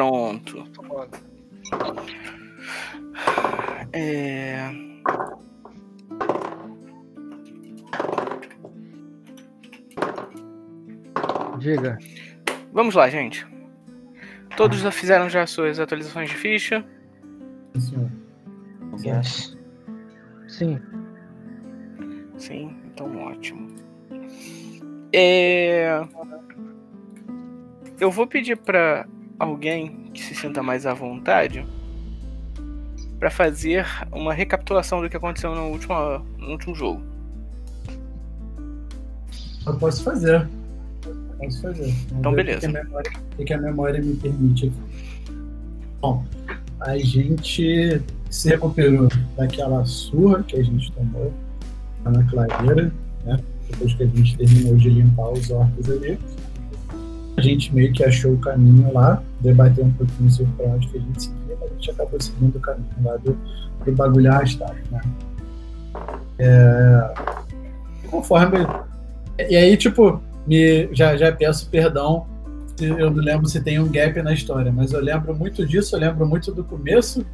Pronto. É... Diga. Vamos lá, gente. Todos já fizeram já suas atualizações de ficha? Sim. Yes. Sim. Sim, então ótimo. É... Eu vou pedir para alguém que se sinta mais à vontade para fazer uma recapitulação do que aconteceu no último, no último jogo. Eu posso fazer. Posso fazer. Vamos Então, beleza. O que, a memória, o que a memória me permite aqui. Bom, a gente se recuperou daquela surra que a gente tomou lá na clareira, né? Depois que a gente terminou de limpar os orcos ali. A gente meio que achou o caminho lá, debateu um pouquinho sobre pra onde que a gente seguia, mas a gente acabou seguindo o caminho lá do, do bagulho arrastado, né? É, conforme. E aí, tipo, me, já, já peço perdão eu não lembro se tem um gap na história, mas eu lembro muito disso, eu lembro muito do começo,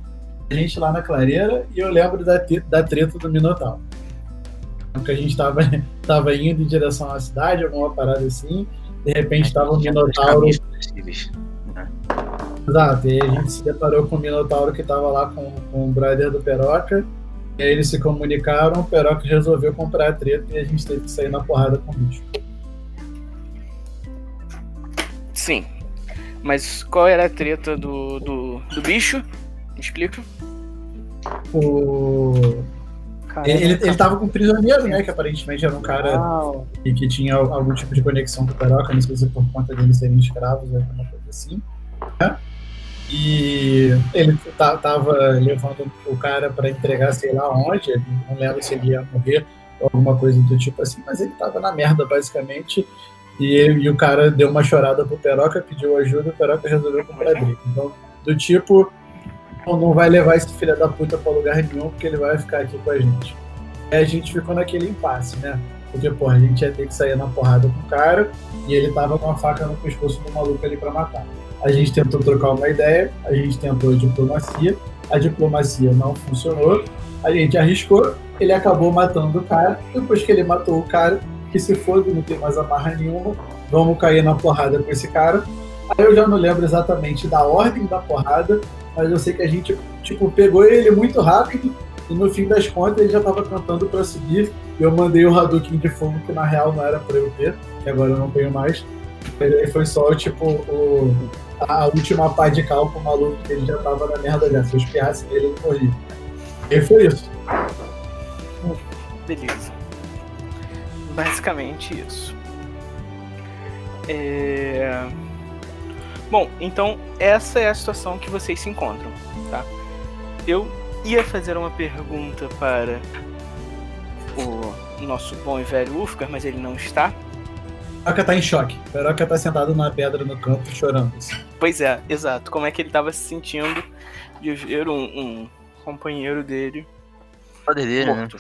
a gente lá na clareira, e eu lembro da, da treta do Minotauro. Porque a gente tava, tava indo em direção à cidade, alguma parada assim, de repente tava o Tinha dois Minotauro. possíveis. Exato, e a gente se deparou com o Minotauro que tava lá com, com o brother do Peroca, e aí eles se comunicaram, o Peroca resolveu comprar a treta e a gente teve que sair na porrada com o bicho. Sim. Mas qual era a treta do, do, do bicho? Me explica. O... Ele, ele, ele tava com um prisioneiro, né? Que aparentemente era um cara Uau. e que tinha algum tipo de conexão com o Peroca, não sei se por conta deles serem escravos ou alguma coisa assim. né? E ele ta- tava levando o cara para entregar sei lá onde, não lembro se ele ia morrer ou alguma coisa do tipo assim, mas ele tava na merda basicamente. E, e o cara deu uma chorada pro Peroca, pediu ajuda, o Peroca resolveu comprar briga. Então, do tipo, não vai levar esse filho da puta pra lugar nenhum, porque ele vai ficar aqui com a gente. Aí a gente ficou naquele impasse, né? Porque, porra, a gente ia ter que sair na porrada com o cara e ele tava com a faca no pescoço do maluco ali pra matar. A gente tentou trocar uma ideia, a gente tentou diplomacia, a diplomacia não funcionou, a gente arriscou, ele acabou matando o cara, depois que ele matou o cara, que se foda, não tem mais amarra nenhuma, vamos cair na porrada com esse cara. Aí eu já não lembro exatamente da ordem da porrada, mas eu sei que a gente, tipo, pegou ele muito rápido e no fim das contas ele já tava cantando pra subir e eu mandei o Hadouken de fogo, que na real não era pra eu ter, que agora eu não tenho mais. Aí foi só, tipo, o, a última pá de cal pro maluco, que ele já tava na merda já. Se eu espirrasse nele, ele morria. E foi isso. Beleza. Basicamente isso. É... Bom, então essa é a situação que vocês se encontram, tá? Eu ia fazer uma pergunta para o nosso bom e velho Ufgar, mas ele não está. Peroca tá em choque. Peroca tá sentado na pedra no canto chorando. Pois é, exato. Como é que ele estava se sentindo de ver um, um companheiro dele Poder dele, né? morto?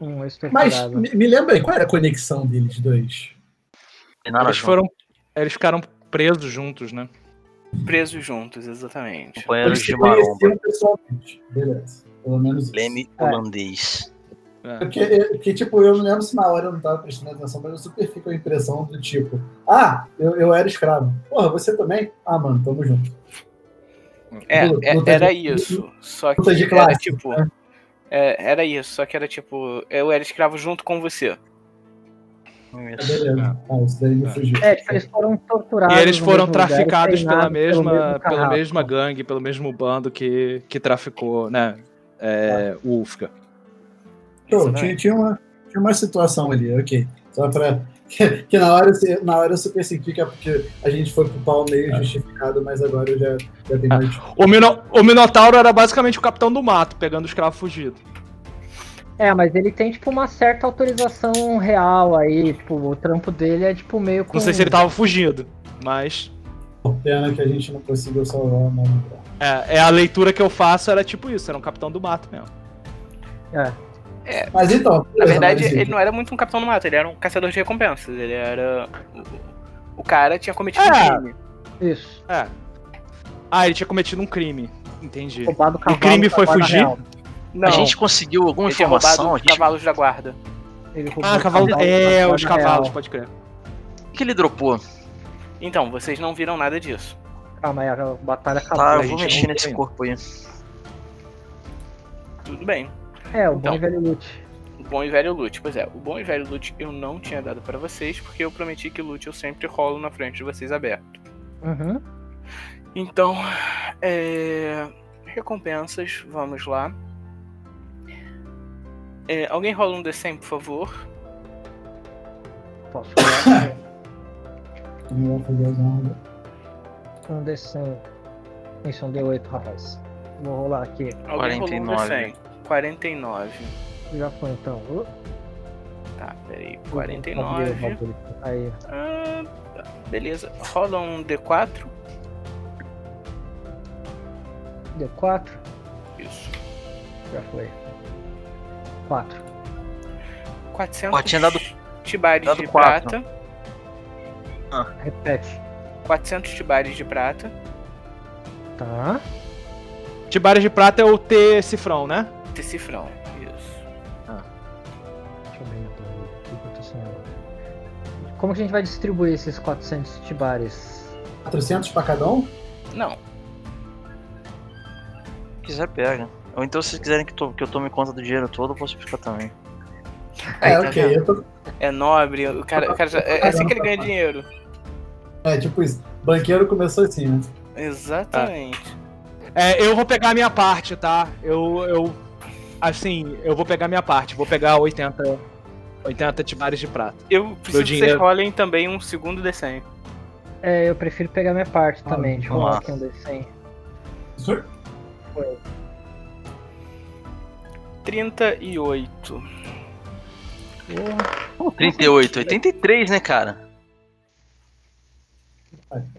Um Mas me, me lembra aí, qual era a conexão deles dois? Eles foram. Eles ficaram presos juntos, né? Presos juntos, exatamente. Companheiros de maromba. pessoalmente. Beleza. Pelo menos isso. Leme É. holandês. É. Porque, porque, tipo, eu não lembro se na hora eu não tava prestando atenção, mas eu super fico a impressão do tipo, ah, eu, eu era escravo. Porra, você também? Ah, mano, tamo junto. É, é- de- era isso. Só que de era classe. tipo. né? é, era isso, só que era tipo. Eu era escravo junto com você. Ah, Beleza. Ah, isso daí me É. fugiu. É, tipo, eles foram torturados. E eles foram mesmo lugar traficados pela mesma, mesmo pela mesma gangue, pelo mesmo bando que, que traficou, né? É, o Ufka. Show, Exatamente. tinha, tinha, uma, tinha uma situação ali, ok. Só pra. Que, que na, hora, eu- na hora eu super senti que é porque a gente foi pro pau meio justificado, mas agora eu já, já tenho mais. O, Mino, o Minotauro era basicamente o capitão do mato, pegando o escravo fugido. É, mas ele tem, tipo, uma certa autorização real aí. Tipo, o trampo dele é, tipo, meio com... Não sei se ele tava fugindo, mas. Pena que a gente não conseguiu salvar o nome. É, é a leitura que eu faço era tipo isso, era um capitão do mato mesmo. É. Mas então. Na verdade, mas, ele não era muito um capitão do mato, ele era um caçador de recompensas. Ele era. O, o cara tinha cometido É. um crime. Isso. É. Ah, ele tinha cometido um crime. Entendi. Roubado o cavalo. crime da foi fugir? Não, A gente conseguiu alguma ele informação? Os gente... cavalos da guarda. Ah, o cavalo. É, da os cavalos, real. pode crer. O que ele dropou? Então, vocês não viram nada disso. Calma aí, a batalha acabou. Tá, eu vou mexer nesse ainda. corpo aí. Tudo bem. É, o Então. bom e velho loot. O bom e velho loot. Pois é, o bom e velho loot eu não tinha dado pra vocês, porque eu prometi que loot eu sempre rolo na frente de vocês aberto. Uhum. Então, é... recompensas, vamos lá. É, alguém rola um D100, por favor. Posso rolar Não vou fazer as honras. um D100. Isso, um D8, rapaz. Vou rolar aqui. Alguém rolou um 49. D100. 49. Já foi então. Uh, Tá, peraí. abri o 49. bagulho. Aí. Ah, tá, beleza. Rola um D4. D4. Isso. Já foi. 4. 400 Ó, tinha dado- tibares dado de quatro. prata. Repete. 400 tibares de prata. Tá. Tibares de prata é o T cifrão, né? Decifrão. Isso. Deixa eu ver ela? Como que a gente vai distribuir esses 400 tibares? 400 pra cada um? Não. Se quiser, pega. Ou então, se vocês quiserem que, to- que eu tome conta do dinheiro todo, eu posso ficar também. Aí, É, tá ok. tô... É nobre. O cara, o cara já- é assim que ele ganha dinheiro. É, tipo isso. Banqueiro começou assim, né? Exatamente. É, eu vou pegar a minha parte, tá? Eu, eu. Assim, eu vou pegar a minha parte. Vou pegar 80. 80 tibares de prata. Eu preciso que vocês rolem também um segundo D100. É, eu prefiro pegar minha parte Ah, também. Deixa eu rolar aqui um D100. Senhor? 38. Porra, 38, 83, né, cara?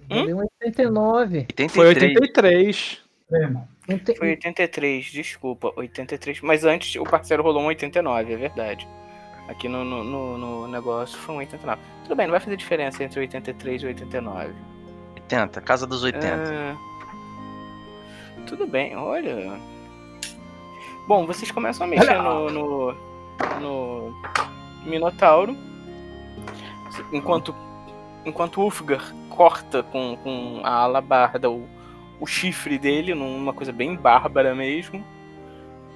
eu dei um 89. 83. Foi 83. É, irmão. Não tem... Foi 83, desculpa. 83. Mas antes o parceiro rolou um 89, é verdade. Aqui no, no, no- no negócio foi um 89. Tudo bem, não vai fazer diferença entre 83 e 89. 80, casa dos 80. Ah, tudo bem, olha. Bom, vocês começam a mexer no, no, no Minotauro. Enquanto, enquanto Ulfgar corta com, com a alabarda o, o chifre dele, numa coisa bem bárbara mesmo.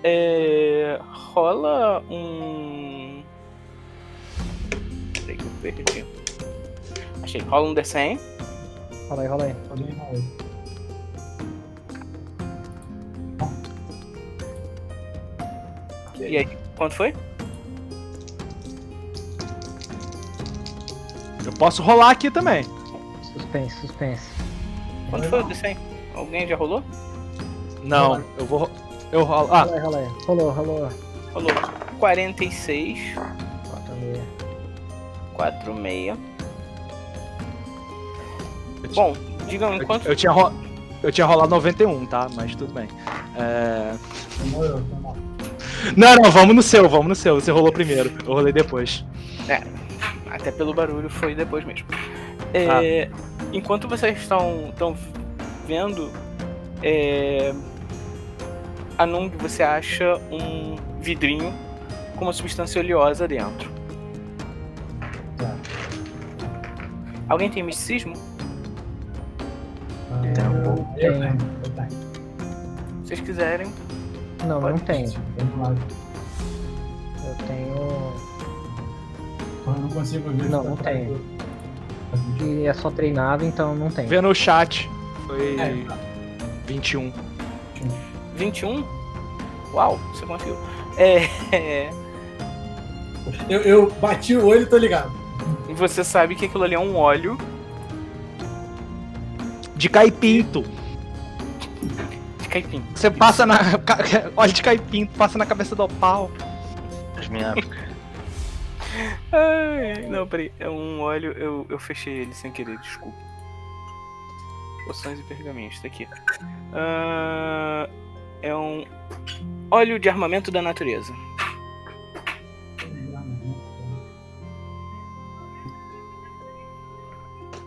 É, rola um. Peraí que eu perdi. Achei, rola um D100. Rola aí, rola aí. Alguém errou. E aí, quanto foi? Eu posso rolar aqui também. Suspense, suspense. Quanto foi o D100? Alguém já rolou? Não, eu vou. Eu rolo. Ah, Rola aí, rola aí. Rolou, rolou. Rolou 46, 4 46. Bom, digam enquanto. eu tinha, ro... eu tinha rolado 91, tá? Mas tudo bem. É... Demorou, mal. Não, não, vamos no seu, vamos no seu. Você rolou primeiro, eu rolei depois. Até pelo barulho foi depois mesmo. É, Enquanto vocês estão, estão vendo, é, a Nung você acha um vidrinho com uma substância oleosa dentro. Tá. Alguém tem misticismo? Ah, Tem um eu pouco. tenho, eu tenho. Se vocês quiserem. Não, não tenho. Eu tenho. Eu não consigo ver. Não, não tenho. E é só treinado, então não tem. Vê no chat. Foi É. 21. 21? Uau, você conseguiu. É, é, Eu, eu bati o olho e tô ligado. e você sabe que aquilo ali é um óleo De caipinto. Caipim. Você passa na. Óleo de caipinto, passa na cabeça do pau. As minhas Ai, não, peraí. É um óleo. Eu, eu fechei ele sem querer, desculpa. Poções e pergaminhos, tá aqui. Ah, é um óleo de armamento da natureza.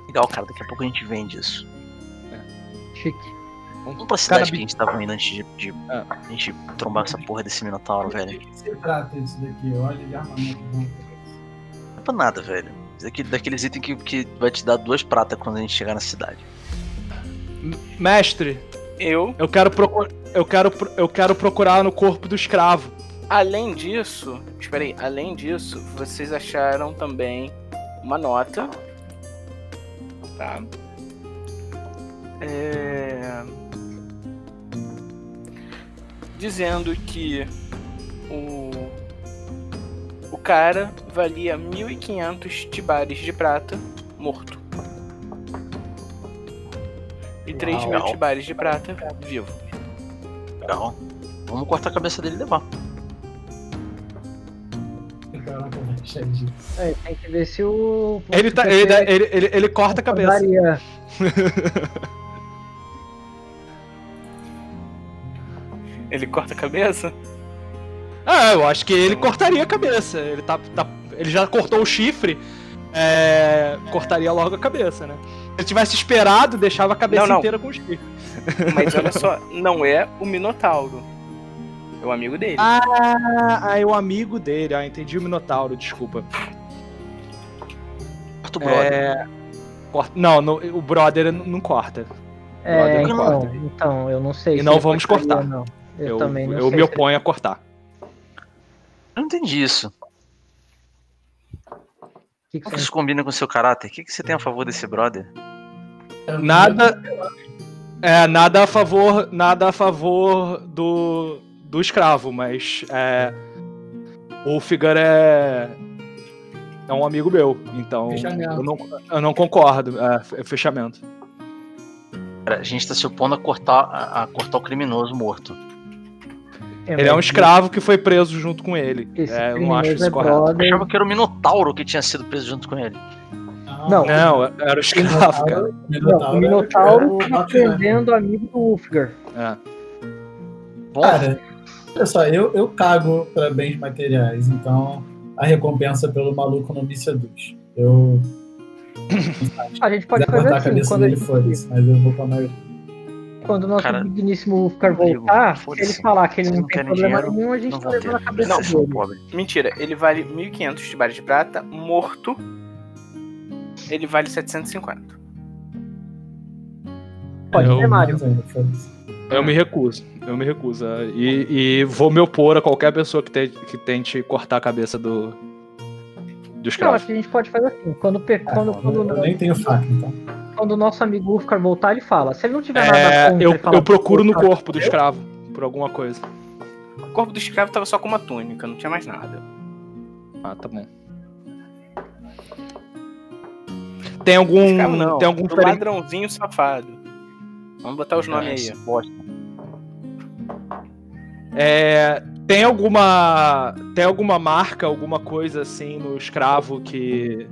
Legal, cara. Daqui a pouco a gente vende isso. Chique. Vamos pra cidade que a gente tava indo antes de, de a gente trombar essa porra desse Minotauro, velho. O que que se trata disso daqui? Olha de armamento bom. Não é pra nada, velho. Isso aqui, daqueles itens que, que vai te dar duas pratas quando a gente chegar na cidade. Mestre, Eu, eu quero, eu, quero, eu quero procurar no corpo do escravo. além disso, espera aí, além disso, vocês acharam também uma nota, tá? É... Dizendo que o o cara valia 1.500 tibares de prata morto. E 3 mil tibares de prata vivo. Legal. Vamos cortar a cabeça dele e levar. Caraca, vai cheio de. É, tem que ver se o. Ele, tá, ele, ele, ele, ele corta a cabeça. Ele corta a cabeça? Ah, eu acho que ele cortaria a cabeça. Ele, tá, tá- ele já cortou o chifre, é, cortaria logo a cabeça, né? Se ele tivesse esperado, deixava a cabeça Não, não. inteira com o chifre. Mas olha só, não é o Minotauro. É o amigo dele. Ah, ah, é o amigo dele. Ah, entendi o Minotauro, desculpa. Corta o brother. É, corta- não, não, o brother não não corta. É, Brother, então, corta. então, eu não sei E se não vamos cortar. Não. Eu, Eu, também não eu sei me se ele- oponho a cortar. Eu não entendi isso. que que Como que isso combina com o seu caráter? O que, que você tem a favor desse brother? Nada. É, nada a favor, nada a favor do, do escravo, mas é, o Figar é é um amigo meu, então eu não, eu não concordo. É, é fechamento. Cara, a gente tá se opondo a cortar, a, a cortar o criminoso morto. Ele é um escravo que foi preso junto com ele. É, eu não acho isso é correto. Eu brother. achava que era o Minotauro que tinha sido preso junto com ele. Não. Não, era o escravo, cara. Não, o Minotauro é tá prendendo amigo do Ulfgar. É. Cara, olha só, eu, eu cago pra bens materiais, então a recompensa pelo maluco não me seduz. Eu A gente pode fazer cortar a assim, quando, a dele, gente- foda-se, mas eu vou com a maioria. Quando o nosso Cara, digníssimo Rodrigo, voltar, se foda-se. ele falar que ele não não tem problema dinheiro, nenhum, a gente não tá levando a cabeça Não, dele. pobre. Mentira, ele vale 1.500 tibares de prata morto. Ele vale 750. Pode Eu- ser, Mário. Eu me recuso. Eu me recuso. é, E, e vou me opor a qualquer pessoa que, te- que tente cortar a cabeça do. Do Não, escravo. acho que a gente pode fazer assim. Quando, pe- Ah, quando, não, quando, eu nem tenho faca, então. Quando o nosso amigo Ulfgar voltar, ele fala. Se ele não tiver nada É, contra eu, falar eu procuro no "Ulfgar, corpo do escravo por alguma coisa. O corpo do escravo tava só com uma túnica, não tinha mais nada. Ah, tá bom. Tem algum. Escravo não, tem algum do feren- ladrãozinho safado. Vamos botar os nomes aí. bosta. É, tem alguma. Tem alguma marca, alguma coisa assim no escravo que.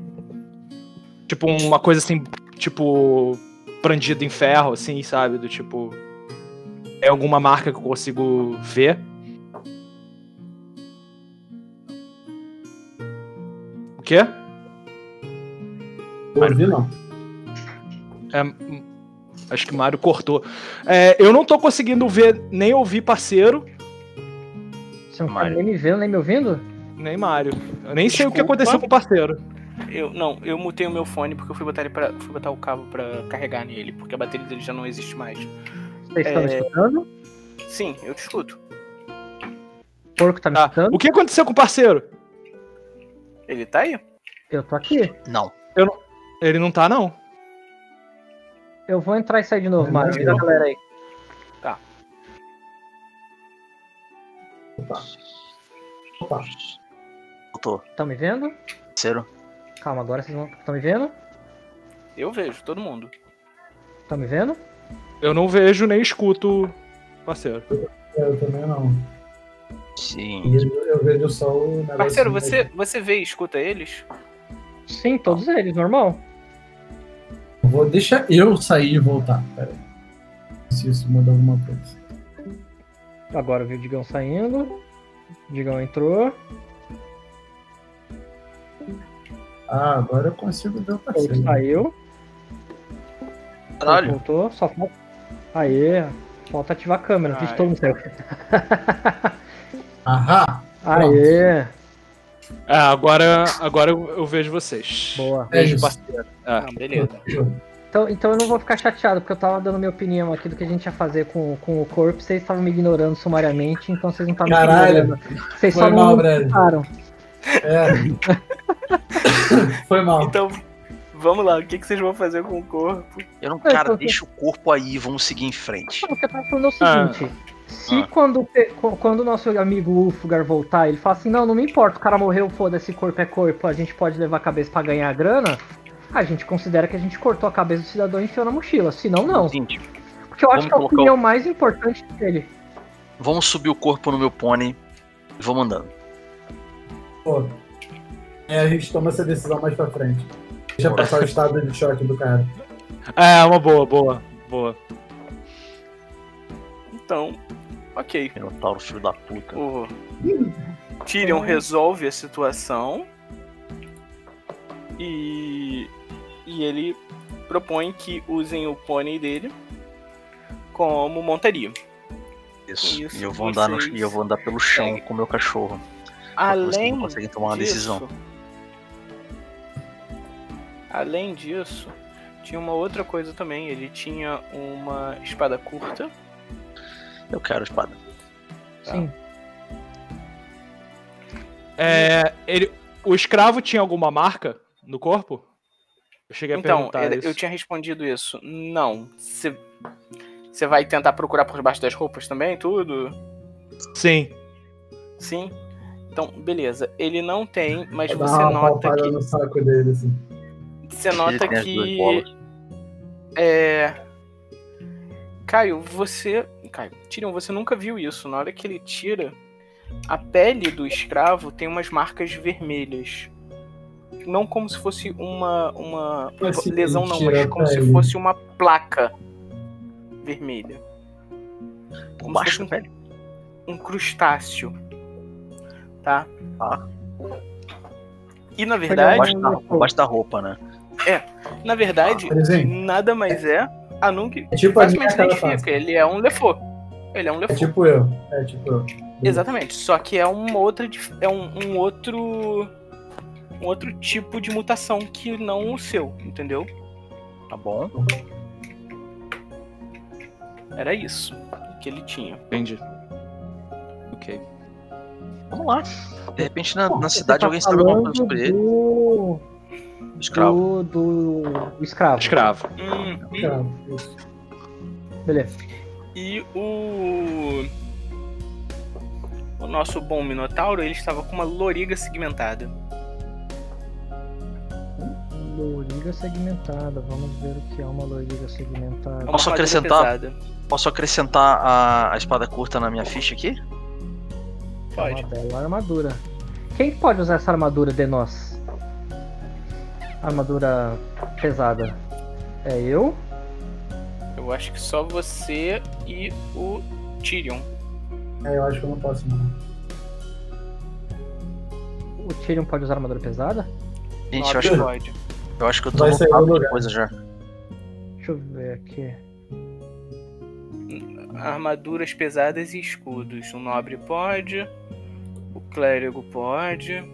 Tipo, uma coisa assim, tipo. Prandido em ferro, assim, sabe? Do tipo. Tem alguma marca que eu consigo ver? O quê? Eu ouvi, não. É, hum, acho que o Mário cortou. É, eu não tô conseguindo ver nem ouvir parceiro, Você não tá nem me vendo, nem me ouvindo? nem Mário. Eu nem sei o que Desculpa. aconteceu com o parceiro. Eu, não, eu mutei o meu fone porque eu fui botar, ele pra, fui botar o cabo pra carregar nele, porque a bateria dele já não existe mais. Vocês estão me É. escutando? Sim, eu te escuto. O porco tá me Tá. escutando? O que aconteceu com o parceiro? Ele tá aí? Eu tô aqui. Não. Ele não tá, não. Eu vou entrar e sair de novo, Não, Mário. não. Avisa a galera aí. Opa. Opa. Voltou. Estão me vendo? Terceiro. Calma, agora vocês vão. Estão me vendo? Eu vejo, todo mundo. Estão me vendo? Eu não vejo nem escuto parceiro. Eu também não. Sim. Eu, eu vejo só o negócio. Parceiro, você, você vê e escuta eles? Sim, todos eles, normal. Vou, deixa eu sair e voltar. Pera aí. Se isso muda alguma coisa. Agora eu vi o Digão saindo. O Digão entrou. Ah, agora eu consigo ver o parceiro. saiu. Caralho. Voltou. Só falta, Aê, falta ativar a câmera, Ai. estou no céu. Ahá! Aê, É, agora, agora eu, vejo vocês. boa. Vejo parceiro. É. Ah, beleza. Então, então eu não vou ficar chateado, porque eu tava dando minha opinião aqui do que a gente ia fazer com, com o corpo, vocês estavam me ignorando sumariamente, então vocês não estavam me Caralho. ignorando. Vocês Foi só mal, não Brad. É. Foi mal. Então, vamos lá. O que, que vocês vão fazer com o corpo? Eu não, cara, porque- deixa o corpo aí, vamos seguir em frente. Não, o que eu tava falando é o seguinte. Se Ah. quando, quando o nosso amigo Ulfgar voltar, ele fala assim, não, não me importa, o cara morreu, foda-se, corpo é corpo, a gente pode levar a cabeça pra ganhar grana, a gente considera que a gente cortou a cabeça do cidadão e enfiou na mochila. Se não, não. Seguinte, Porque eu acho que é a opinião mais importante dele. vamos subir o corpo no meu pônei e vamos andando. Pô. É, a gente toma essa decisão mais pra frente. Deixa passar o estado de choque do cara. É, uma boa, boa, boa. Então, ok. Minotauro, filho da puta. O Tyrion resolve a situação e, e ele propõe que usem o pônei dele como montaria. Isso. Isso, e, eu vou andar no, vocês e eu vou andar pelo chão seguem. com o meu cachorro. Além não conseguem tomar uma disso, decisão. Além disso, tinha uma outra coisa também. Ele tinha uma espada curta. Eu quero espada. Tá. Sim. É, ele, o escravo tinha alguma marca no corpo? Eu cheguei a Então, perguntar isso. eu tinha respondido isso. Não. Você você vai tentar procurar por baixo das roupas também, tudo? Sim. Sim. Então, beleza. Ele não tem, mas Dá você uma nota que no saco dele, assim. você nota que é Caio, você, Caio, Tyrion, você nunca viu isso. Na hora que ele tira, a pele do escravo tem umas marcas vermelhas. Não como se fosse uma uma Assim, lesão não, mas como se fosse uma placa vermelha. Por Como se baixo pele. um crustáceo. Tá? Tá. E na verdade, baixo, da, roupa, né? na verdade, exemplo, nada mais é a nunca é tipo a minha identifica. Ele é um Lefort. Ele é um É Lefort. tipo eu. É tipo eu. Exatamente. Só que é uma outra é um, um outro um outro tipo de mutação que não o seu, entendeu? Tá bom. Era isso que ele tinha. Entendi. Ok. Vamos lá. De repente na, na Você cidade tá alguém sabe alguma coisa sobre ele. do... Escravo. Do, do, escravo. Escravo. Hum, Cara, isso. Beleza. E o o nosso bom Minotauro, ele estava com uma loriga segmentada. Loriga segmentada. Vamos ver o que é uma loriga segmentada. Posso acrescentar? Posso acrescentar a, a espada curta na minha ficha aqui? É Pode. uma bela armadura. Quem que pode usar essa armadura de nós? Armadura pesada. É eu? Eu acho que só você e o Tyrion. É, eu acho que eu não posso, não. O Tyrion pode usar armadura pesada? Gente, eu acho, que- pode. eu acho que eu tô Vai lugar. coisa já. Deixa eu ver aqui. Armaduras pesadas e escudos. O nobre pode. O clérigo pode.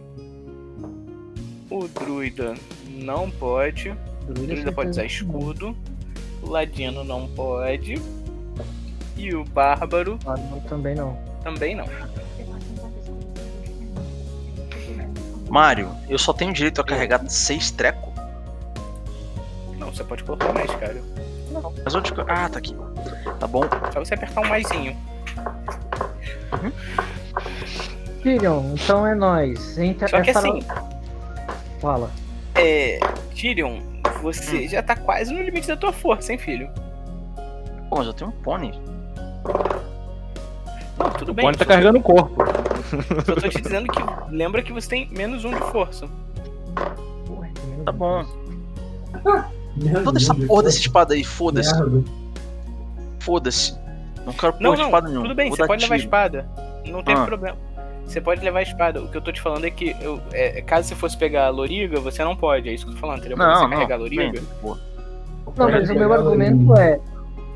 O druida não pode. O Druida, druida pode usar não. escudo. O ladino não pode. E o bárbaro Bárbaro também não. também não. Mário, eu só tenho direito a carregar seis treco. Não, você pode colocar mais, cara. Mas onde. Ah, tá aqui. Tá bom. Só você apertar um maisinho. Tyrion, então é nóis. Entra Só que essa- assim, Fala. é. Tyrion, você já tá quase no limite da tua força, hein, filho? Pô, mas eu tenho um pônei. Não, tudo O bem. Bonnie tá só- carregando o corpo. Só tô te dizendo que lembra que você tem menos um de força. Tá bom. Merda, Toda essa porra dessa espada aí, foda-se. Foda-se. Não quero porra Não, de não, espada nenhuma. tudo bem, Vou você pode levar a tiro. espada. Não tem Ah. problema. Você pode levar a espada. O que eu tô te falando é que eu, é, caso você fosse pegar a loriga, você não pode. É isso que eu tô falando, entendeu? Não, você não. carregar a loriga. Bem. Não, mas o meu argumento é.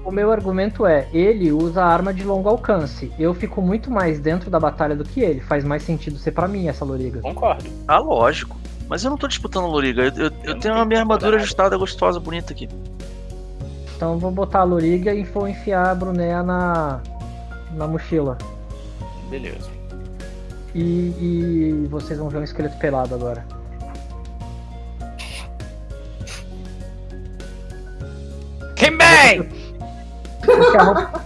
O meu argumento é, ele usa arma de longo alcance. Eu fico muito mais dentro da batalha do que ele. Faz mais sentido ser pra mim essa loriga. Concordo. Ah, lógico. Mas eu não tô disputando a Loriga. Eu, eu- eu não tenho a minha armadura nada. ajustada, gostosa, bonita aqui. Então vou botar a loriga e vou enfiar a Brunéia na, na mochila. Beleza. E, e vocês vão ver um esqueleto pelado agora. Quem bem? Que a, roupa,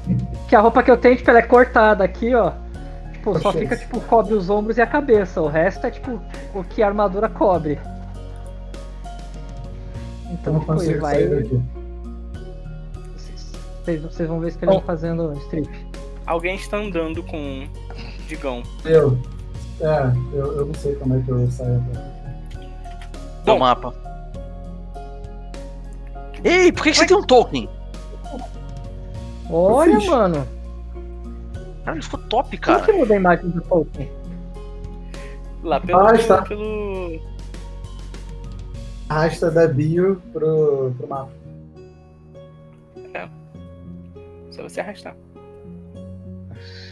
que a roupa que eu tenho, tipo, ela é cortada aqui, ó. Tipo, só fica, tipo, cobre os ombros e a cabeça. O resto é, tipo, o que a armadura cobre. Então, tipo, ele vai. sair daqui. Vocês, vocês vão ver esse esqueleto fazendo strip. Alguém está andando com um Digão. Eu. É, eu, eu não sei como é que eu saio Bom. mapa. Ei, por que, que você tem um token? Olha, fiz. mano. Cara, ele ficou top, cara. que muda a imagem do Tolkien? Lá pelo. Ah, está. pelo... Arrasta da bio pro, pro mapa. Só você arrastar.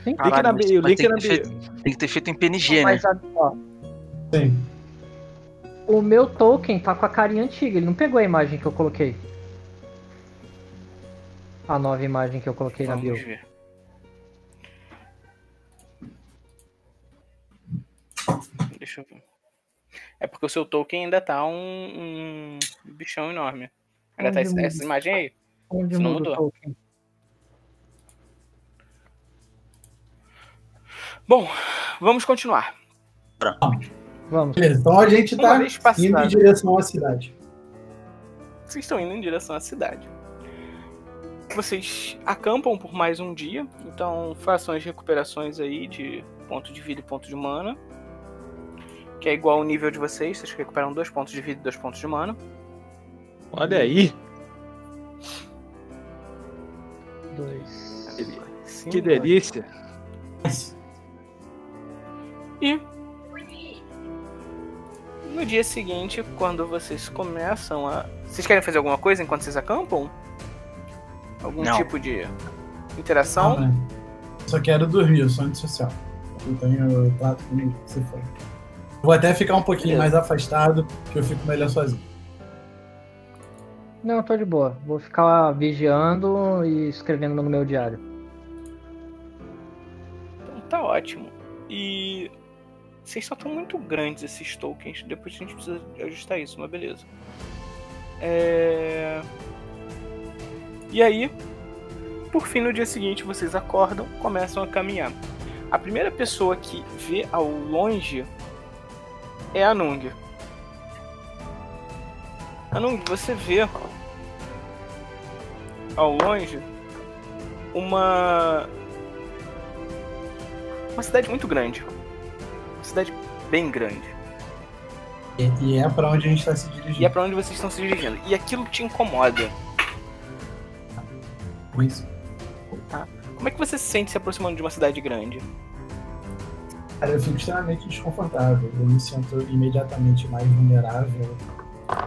Link Caralho, na mas link tem na que ter- Tem que ter feito em PNG, né? Mas, a- ó, Sim. o meu token tá com a carinha antiga. Ele não pegou a imagem que eu coloquei. A nova imagem que eu coloquei na Vamos bio. ver. Deixa eu ver. É porque o seu token ainda tá um, um bichão enorme. Ainda tá Onde essa, muda? essa imagem aí. Onde Isso não o mudou. Bom, vamos continuar. Vamos. Beleza, então a gente tá indo em direção à cidade. Vocês estão indo em direção à cidade. Vocês acampam por mais um dia, então façam as recuperações aí de ponto de vida e ponto de mana. Que é igual ao nível de vocês, vocês recuperam dois pontos de vida e dois pontos de mana. Olha aí, Dois. Que delícia. E no dia seguinte, quando vocês começam a. Vocês querem fazer alguma coisa enquanto vocês acampam? Algum Não. tipo de interação? Ah, né? Só quero dormir, eu sou antissocial. Eu trato comigo, se for. Vou até ficar um pouquinho Beleza. mais afastado, que eu fico melhor sozinho. Não, tô de boa. Vou ficar vigiando e escrevendo no meu diário. Então tá ótimo. E vocês só estão muito grandes esses tokens. Depois a gente precisa ajustar isso, mas beleza. É... E aí, por fim, no dia seguinte, vocês acordam, começam a caminhar. A primeira pessoa que vê ao longe é a Nung. Anung, você vê ao longe uma uma cidade muito grande. Uma cidade bem grande. E, e é pra onde a gente tá se dirigindo. E é pra onde vocês estão se dirigindo. E aquilo te incomoda. com isso. Como é que você se sente se aproximando de uma cidade grande? Cara, eu fico extremamente desconfortável. Eu me sinto imediatamente mais vulnerável.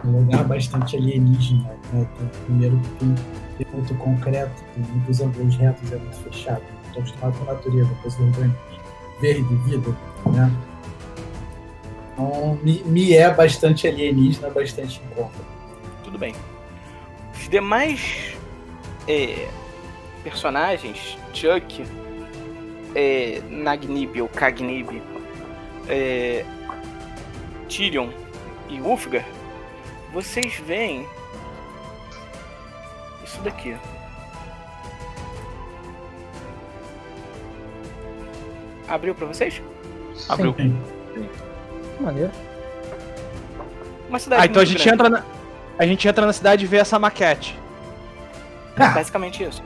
Um lugar bastante alienígena, né? Tem, primeiro que tem, tem muito concreto, tem muitos ângulos retos, é muito fechado. Estou acostumado com a natureza, coisa orgânica, verde, vida, né? Então, me, me é bastante alienígena, bastante incômodo. Tudo bem. Os demais é, personagens, Chuck, é, Nagnib ou Kagnib, é, Tyrion e Ulfgar, vocês veem isso daqui. Abriu pra vocês? Abriu. Sim, que maneiro. Uma cidade Ah, então a gente grande. entra na. A gente entra na cidade e vê essa maquete. Basicamente isso.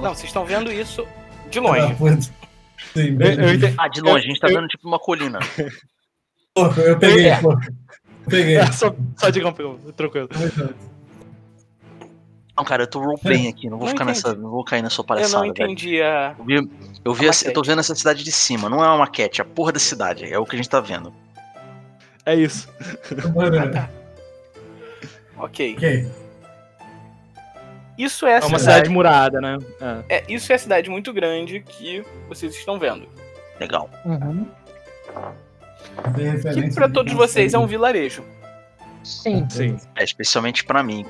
Não, vocês estão vendo isso de longe. Ah. Sim, Eu, eu entendi. Ah, de longe, a gente tá Eu- vendo tipo uma colina. Eu peguei, É. Peguei. É, só, só digam, tranquilo. Não, cara, eu tô roleplaying aqui, não vou Não ficar entendi. nessa. Não vou cair nessa Eu palhaçada. não velho. entendi a. Eu vi, eu, vi A essa- eu tô vendo essa cidade de cima, não é uma maquete, é a porra da cidade, é o que a gente tá vendo. É isso. Ah, tá. Ok. Ok. Isso é a É uma cidade. cidade murada, né? É. É, isso é a cidade muito grande que vocês estão vendo. Legal. Uhum. Que de todos vocês é um vilarejo. Sim. Sim. É, especialmente pra mim.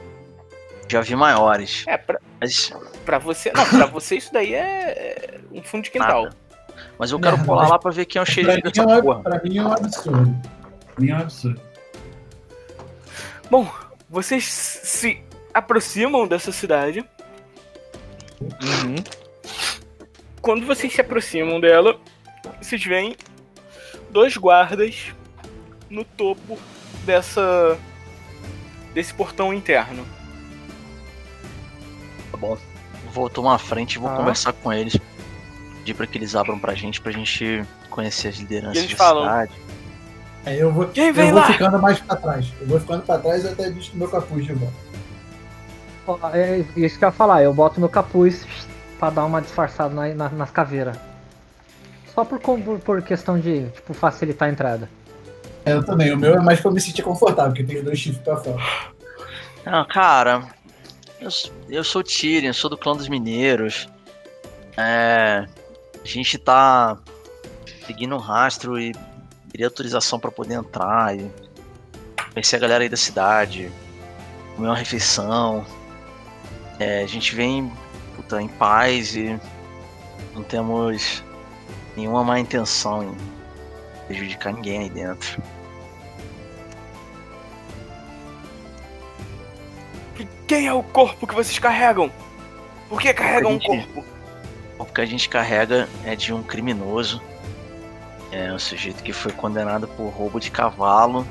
Já vi maiores. É, pra, Mas, pra você. Não, pra você isso daí é um fundo de quintal. Nada. mas eu quero Não, mas- lá pra ver quem é o xerife mim, dessa é porra. pra mim é um absurdo. Pra mim é um absurdo. Bom, vocês se aproximam dessa cidade. Uhum. Quando vocês se aproximam dela, vocês veem dois guardas no topo dessa desse portão interno. Tá bom. Vou tomar a frente e vou Tá. conversar com eles. Pedir pra que eles abram pra gente, pra gente conhecer as lideranças da falam, cidade. Aí eu vou, Quem eu vem vou lá? ficando mais pra trás. Eu vou ficando pra trás até visto meu capuz de volta. É isso que eu ia falar, eu boto meu capuz pra dar uma disfarçada na- na- nas caveiras. Só por, por, questão de tipo, facilitar a entrada. É, Eu também. O meu é mais pra eu me sentir confortável, porque tem dois chifres pra fora. Ah, cara, eu, eu sou Tyrion, sou do clã dos mineiros. É, a gente tá seguindo um rastro e queria autorização pra poder entrar e conhecer a galera aí da cidade, comer uma refeição. É, a gente vem puta, em paz e não temos nenhuma má intenção em prejudicar ninguém aí dentro. Quem é o corpo que vocês carregam? Por que carregam um corpo? O que a gente carrega é de um criminoso. É um sujeito que foi condenado por roubo de cavalo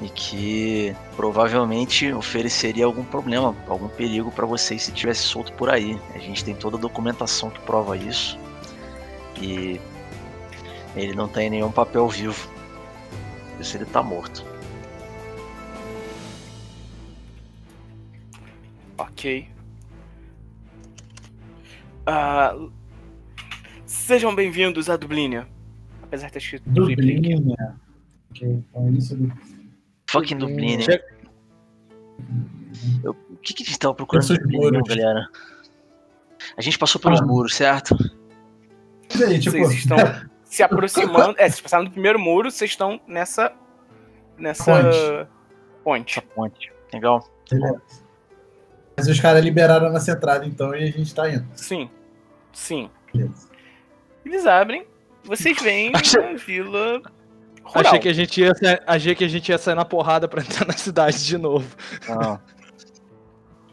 e que provavelmente ofereceria algum problema, algum perigo para vocês se tivesse solto por aí. A gente tem toda a documentação que prova isso. E ele não tem nenhum papel vivo. Por isso ele tá morto. Ok. Ah, sejam bem-vindos a Dublínia. Apesar de ter escrito Dublínia. Dublin, né? Ok, então isso do Fucking? Che- Eu- O que, que a gente tava procurando em muros. galera? A gente passou pelos Ah. muros, certo? Isso aí, tipo, Vocês estão se aproximando. É, vocês passaram do primeiro muro, vocês estão nessa. Nessa. Ponte. ponte. Ponte. Legal. Beleza. Mas os caras liberaram a nossa entrada então e a gente tá indo. Sim. Sim. Beleza. Eles abrem. Vocês veem Achei- vila rural. Achei que, a gente ia sair, achei que a gente ia sair na porrada pra entrar na cidade de novo. Não,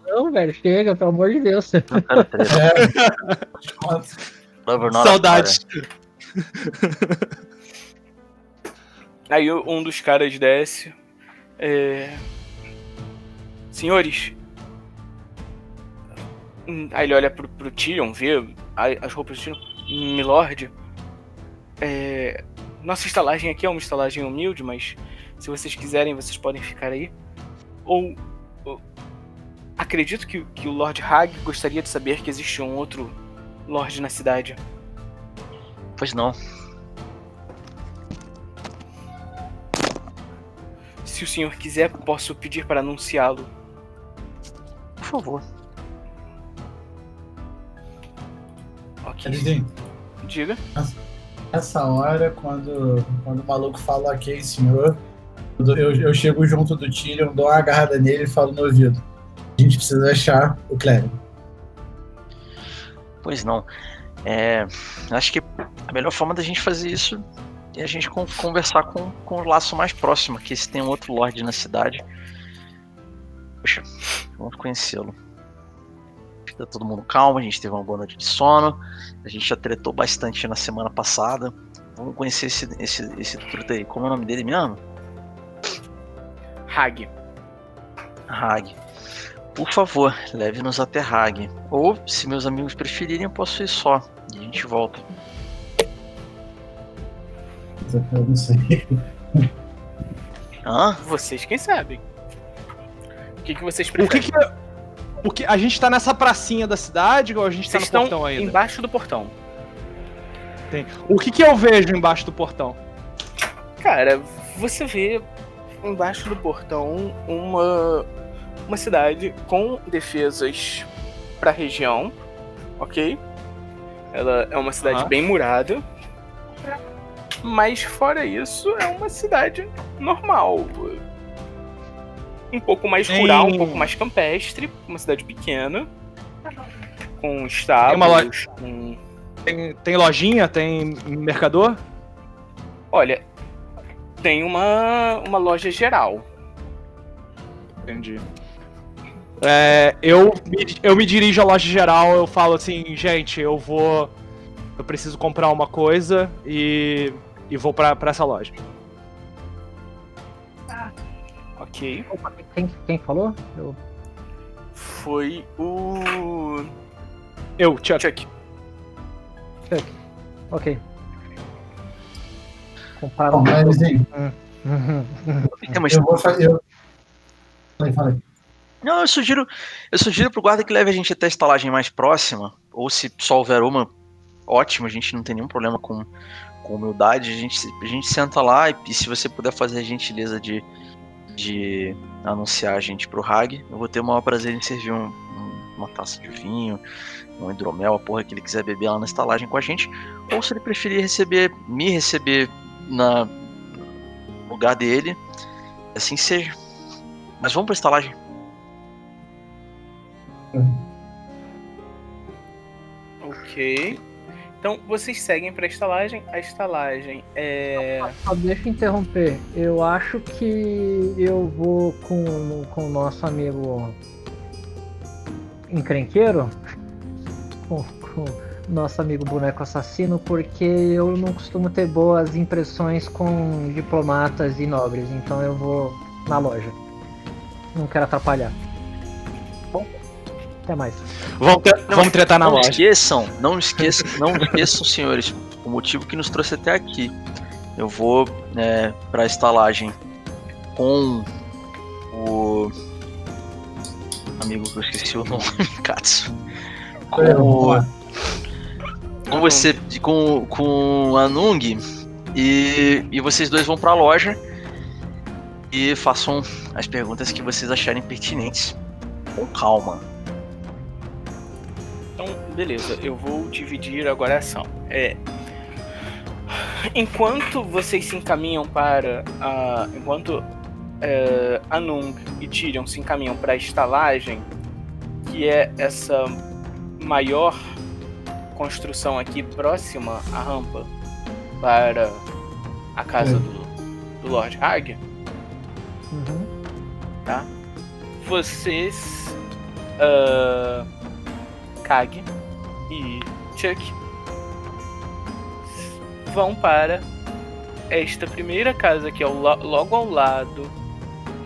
Não, velho, chega, pelo amor de Deus. não quero treta. É, Saudades. Aí um dos caras desce. É... Senhores. Aí ele olha pro, pro Tyrion, vê as roupas do Tyrion. Milord. É... Nossa estalagem aqui é uma estalagem humilde, mas se vocês quiserem, vocês podem ficar aí. Ou. ou- acredito que, que o Lord Hag gostaria de saber que existe um outro Lorde na cidade. Pois não. Se o senhor quiser, posso pedir para anunciá-lo. Por favor. Ok. Diga. Nessa hora, quando, quando o maluco fala ok, senhor, eu, eu chego junto do Tyrion, dou uma agarrada nele e falo no ouvido. A gente precisa achar o clérigo. Pois não. É, acho que a melhor forma da gente fazer isso é a gente con- conversar com, com o laço mais próximo, que se tem um outro Lorde na cidade. Poxa, vamos conhecê-lo. Fica todo mundo calmo, a gente teve uma boa noite de sono. A gente já tretou bastante na semana passada. Vamos conhecer esse, esse, esse truta aí. Como é o nome dele mesmo? Hag. Hag. Por favor, leve-nos até Hag. Ou, se meus amigos preferirem, eu posso ir só. E a gente volta. Eu não sei. Hã? Vocês quem sabem. O que, que vocês O preferem? que que. O que, a gente tá nessa pracinha da cidade ou a gente tá Vocês no estão portão ainda? embaixo do portão. O que, que eu vejo embaixo do portão? Cara, você vê embaixo do portão uma uma cidade com defesas para a região, ok? Ela é uma cidade bem murada. Mas fora isso, é uma cidade normal. Um pouco mais Tem- rural, um pouco mais campestre, uma cidade pequena. Com estábulos, uma loja- com... Tem, tem lojinha, tem mercador? Olha, tem uma, uma loja geral. Entendi. É, eu, me, eu me dirijo à loja geral, eu falo assim, gente, eu vou. Eu preciso comprar uma coisa e, e vou pra essa loja. Ok. Opa, quem, quem falou? Eu, Foi o. Eu, Chuck. Chuck. ok. Bom, Compararam. mas uma eu vou fazer. Eu... Falei, falei. Não, eu sugiro, eu sugiro pro guarda que leve a gente até a estalagem mais próxima, ou se só houver uma, ótimo, a gente não tem nenhum problema com, com humildade, a gente, a gente senta lá e, e se você puder fazer a gentileza de, de anunciar a gente pro Hag, eu vou ter o maior prazer em servir um- um- uma taça de vinho, um hidromel, a porra que ele quiser beber lá na estalagem com a gente, ou se ele preferir receber, me receber na no lugar dele, assim seja. Mas vamos pra estalagem. Ok. Então vocês seguem pra estalagem. A estalagem é. Só deixa eu interromper. Eu acho que eu vou com, com o nosso amigo encrenqueiro, com, com nosso amigo boneco assassino, porque eu não costumo ter boas impressões com diplomatas e nobres, então eu vou na loja. Não quero atrapalhar. Até mais. Vamos, Não, vamos tretar na não loja. esqueçam, não esqueçam, não esqueçam, senhores, o motivo que nos trouxe até aqui. Eu vou é, para a estalagem com o amigo que eu esqueci o nome, Katsu. Com, com você, com, com a Nung e, e vocês dois vão para a loja e façam as perguntas que vocês acharem pertinentes. Com calma. Beleza, eu vou dividir agora a ação. É. Enquanto vocês se encaminham para a. Enquanto é, Anung e Tyrion se encaminham para a estalagem, que é essa maior construção aqui próxima à rampa para a casa É. do, do Lord Hag, Uhum. vocês, ah, Kag e Chuck, vão para esta primeira casa que é logo ao lado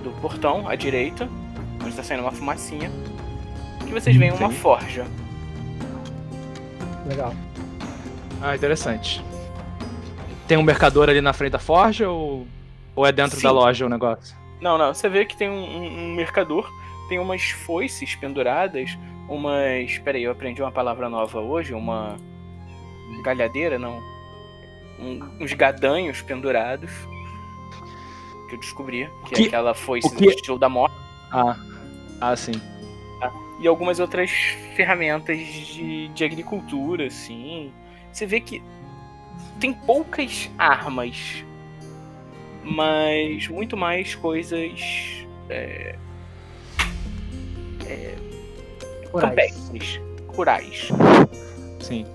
do portão, à direita, onde está saindo uma fumacinha, que vocês veem uma forja. Legal. Ah, interessante. Tem um mercador ali na frente da forja ou, ou é dentro Sim. da loja o negócio? Não, não, você vê que tem um, um- um mercador, tem umas foices penduradas, umas. Peraí, eu aprendi uma palavra nova hoje, uma. galhadeira, não. Um- uns gadanhos pendurados. Que eu descobri, que, Que- é aquela foice o que- do estilo da morte. Ah, ah sim. E algumas outras ferramentas de, de agricultura, assim. Você vê que tem poucas armas, mas muito mais coisas Corais. Campestres, rurais. Sim.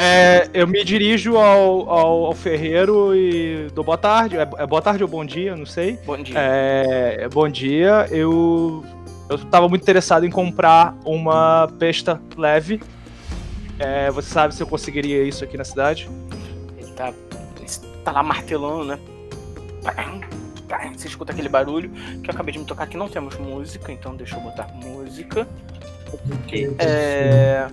É, eu me dirijo ao, ao, ao ferreiro e dou boa tarde. É, é boa tarde ou bom dia, não sei. Bom dia. É, é bom dia. Eu eu tava muito interessado em comprar uma pesta leve. É, você sabe se eu conseguiria isso aqui na cidade? Ele tá, ele tá lá martelando, né? Você escuta aquele barulho que eu acabei de me tocar que não temos música, então deixa eu botar música. É...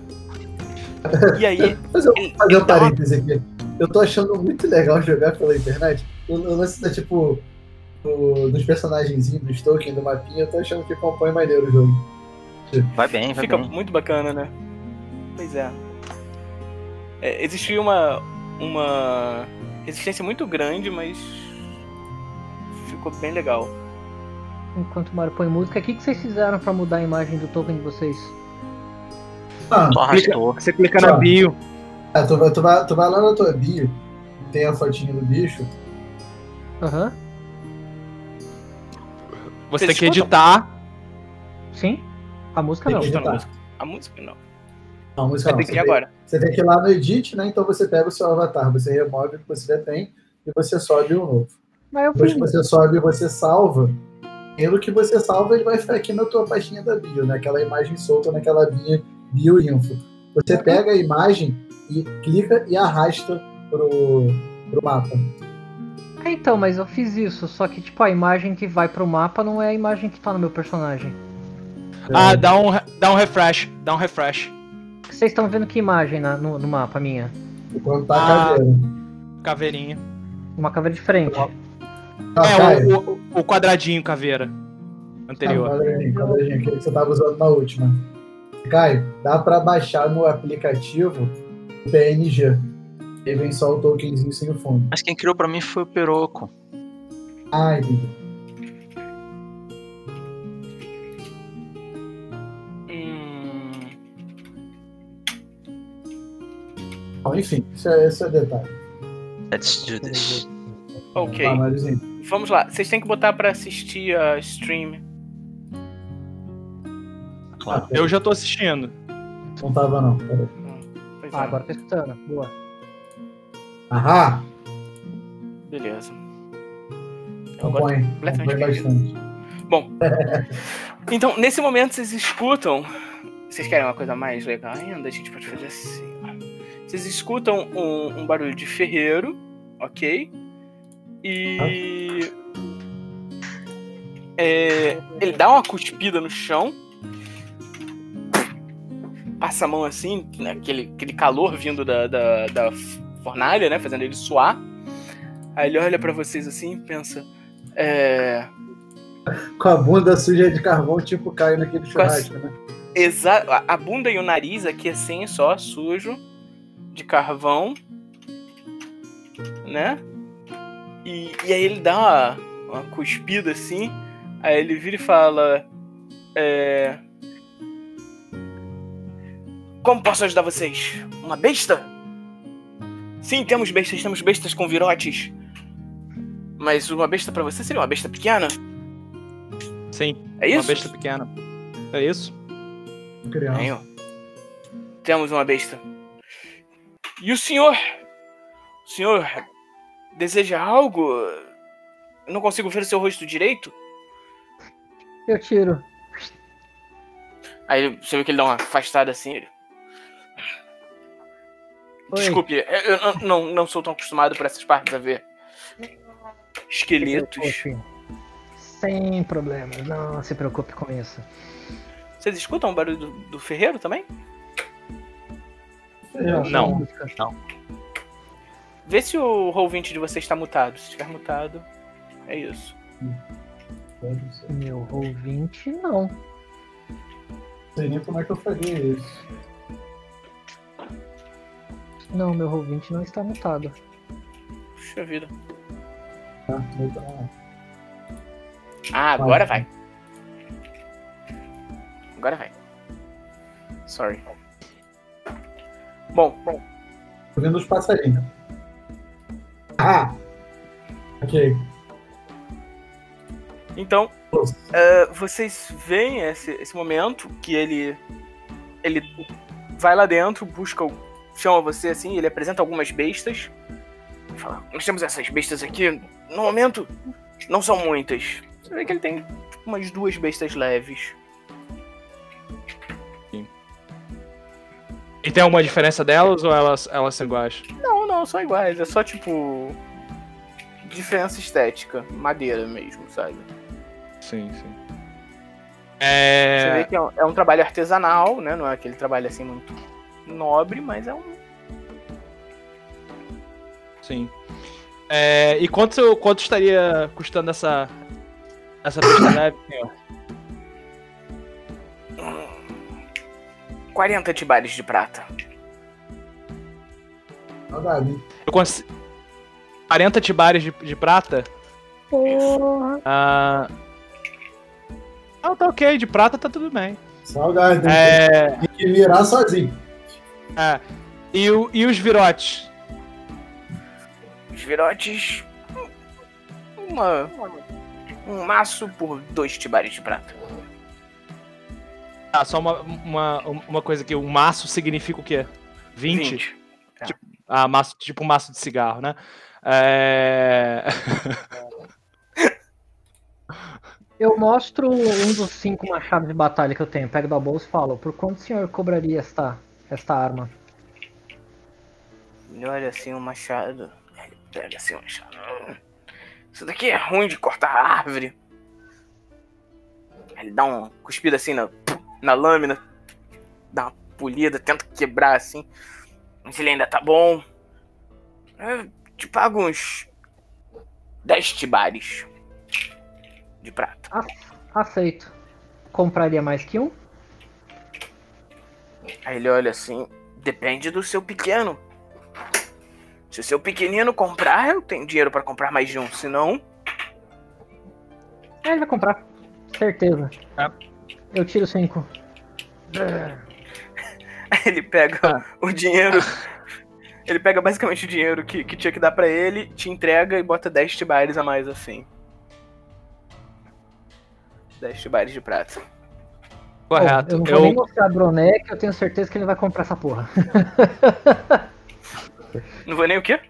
E aí, Fazer, um dá uma- parêntese aqui. Eu tô achando muito legal jogar pela internet. O, lance tá tipo. o- dos personagenzinhos, dos tokens, do mapinha, eu tô achando que compõe maneiro o jogo. Vai bem, vai Fica bem. muito bacana, né? Pois é. é existia uma, uma resistência muito grande, mas ficou bem legal. enquanto o Mario põe música, o que, que vocês fizeram pra mudar a imagem do token de vocês? Ah. Você clica na bio. é, tu, vai, tu, vai, tu vai lá na tua bio, tem a fotinha do bicho. Aham. Você Vocês tem que escutam? editar. Sim. A música Tem não. editar. música. A música não. Não, a música Vai não. Você que ir agora. Você tem que ir lá no Edit, né? Então você pega o seu avatar, você remove o que você já tem e você sobe um novo. Mas eu Depois fiz. que você sobe e você salva, pelo que você salva, ele vai ficar aqui na tua pastinha da bio, né? Aquela imagem solta naquela bio, bio info. Você pega a imagem e clica e arrasta pro, pro mapa. É, então, mas eu fiz isso. Só que, tipo, a imagem que vai pro mapa não é a imagem que tá no meu personagem. Ah, dá um, dá um refresh. Dá um refresh. Vocês estão vendo que imagem na- no, no mapa minha? Tá a Ah. caveira. Caveirinha. Uma caveira diferente. Ah, é, o, o, o quadradinho caveira. Ah, Anterior. quadradinho, quadradinho, aquele que você tava usando na última. Caio, dá pra baixar no aplicativo o PNG. Aí vem só o tokenzinho sem o fundo. Mas quem criou pra mim foi o Peroco. Ah, entendi. Hum, Bom, enfim, isso é, isso é detalhe. Let's do this. Ok. Vamos lá. Vocês têm que botar pra assistir a stream. Claro. Eu já tô assistindo. não tava não. Peraí. É. Ah, agora tô escutando. Boa. Ahá! Beleza. Então completamente Põe bastante. Bom, então, nesse momento vocês escutam. Vocês querem uma coisa mais legal ainda? A gente pode fazer assim. Vocês escutam um, um barulho de ferreiro, ok? E. é, ele dá uma cuspida no chão. Passa a mão assim, né, aquele, aquele calor vindo da, da, da fornalha, né? Fazendo ele suar. Aí ele olha pra vocês assim e pensa. É. Com a bunda suja de carvão, tipo cai naquele churrasco, né? Exa a- a bunda e o nariz aqui assim, só sujo, de carvão, né? E, e aí ele dá uma, uma cuspida assim, aí ele vira e fala: é, Como posso ajudar vocês? Uma besta? Sim, temos bestas, temos bestas com virotes. Mas uma besta pra você seria uma besta pequena? Sim. É isso? Uma besta pequena. É isso? Criança. Tenho. Temos uma besta. E o senhor? O senhor deseja algo? Eu não consigo ver o seu rosto direito. Eu tiro. Aí você vê que ele dá uma afastada assim. Ele... Desculpe, eu, eu não- não, não sou tão acostumado por essas partes a ver esqueletos. Sem problemas. Não se preocupe com isso. Vocês escutam o barulho do, do ferreiro também? Não. só Não. Vê se o roll20 de vocês está mutado. Se estiver mutado, é isso. Meu 20, não. Não sei nem como é que eu faria isso. Não, meu 20 não está mutado. Puxa vida. Então, Ah, agora vai. Agora vai. Sorry. Bom, bom. Tô vendo os passarinhos. Ah! Ok. Então, é, vocês veem esse, esse momento que ele ele vai lá dentro, busca, chama você assim, ele apresenta algumas bestas. Fala, nós temos essas bestas aqui. No momento, não são muitas. Você vê que ele tem umas duas bestas leves. E tem alguma diferença delas ou elas, elas são iguais? Não, não, são iguais. É só tipo. Diferença estética. Madeira mesmo, sabe? Sim, sim. Você vê É. que é um, é um trabalho artesanal, né? Não é aquele trabalho assim muito nobre, mas é um. Sim. É, e quanto, quanto estaria custando essa. Essa besta leve, senhor? 40 tibares de prata. Saudade? Eu consigo. 40 tibares de, de prata? Porra. Ah, Não, tá ok, de prata tá tudo bem. Salgado, tem, É. tem que virar sozinho. é. E, o- e os virotes? Os virotes. Uma. Um maço por dois tibares de prata. Ah, só uma, uma, uma coisa aqui, um maço significa o quê? 20? 20. Ah, maço, tipo um maço de cigarro, né? É... Eu mostro um dos cinco machados de batalha que eu tenho. Pego da bolsa e falo, por quanto o senhor cobraria esta, esta arma? Ele olha assim o machado. Ele pega assim o machado. Hum, Isso daqui é ruim de cortar árvore. Ele dá um cuspido assim na, na lâmina. Dá uma polida, tenta quebrar assim. Mas ele ainda tá bom. Eu te pago uns 10 tibares de prata. Aceito. Compraria mais que um? Aí ele olha assim, depende do seu pequeno. Se o seu pequenino comprar, eu tenho dinheiro pra comprar mais de um. Se não, É, ele vai comprar. Certeza. É. Eu tiro cinco. ele pega o dinheiro. Ele pega basicamente o dinheiro que, que tinha que dar pra ele, te entrega e bota 10 tibares a mais assim. 10 tibares de prata. Correto. eu não vou nem Eu, mostrar a Broné, que eu tenho certeza que ele vai comprar essa porra. Não vou nem o quê?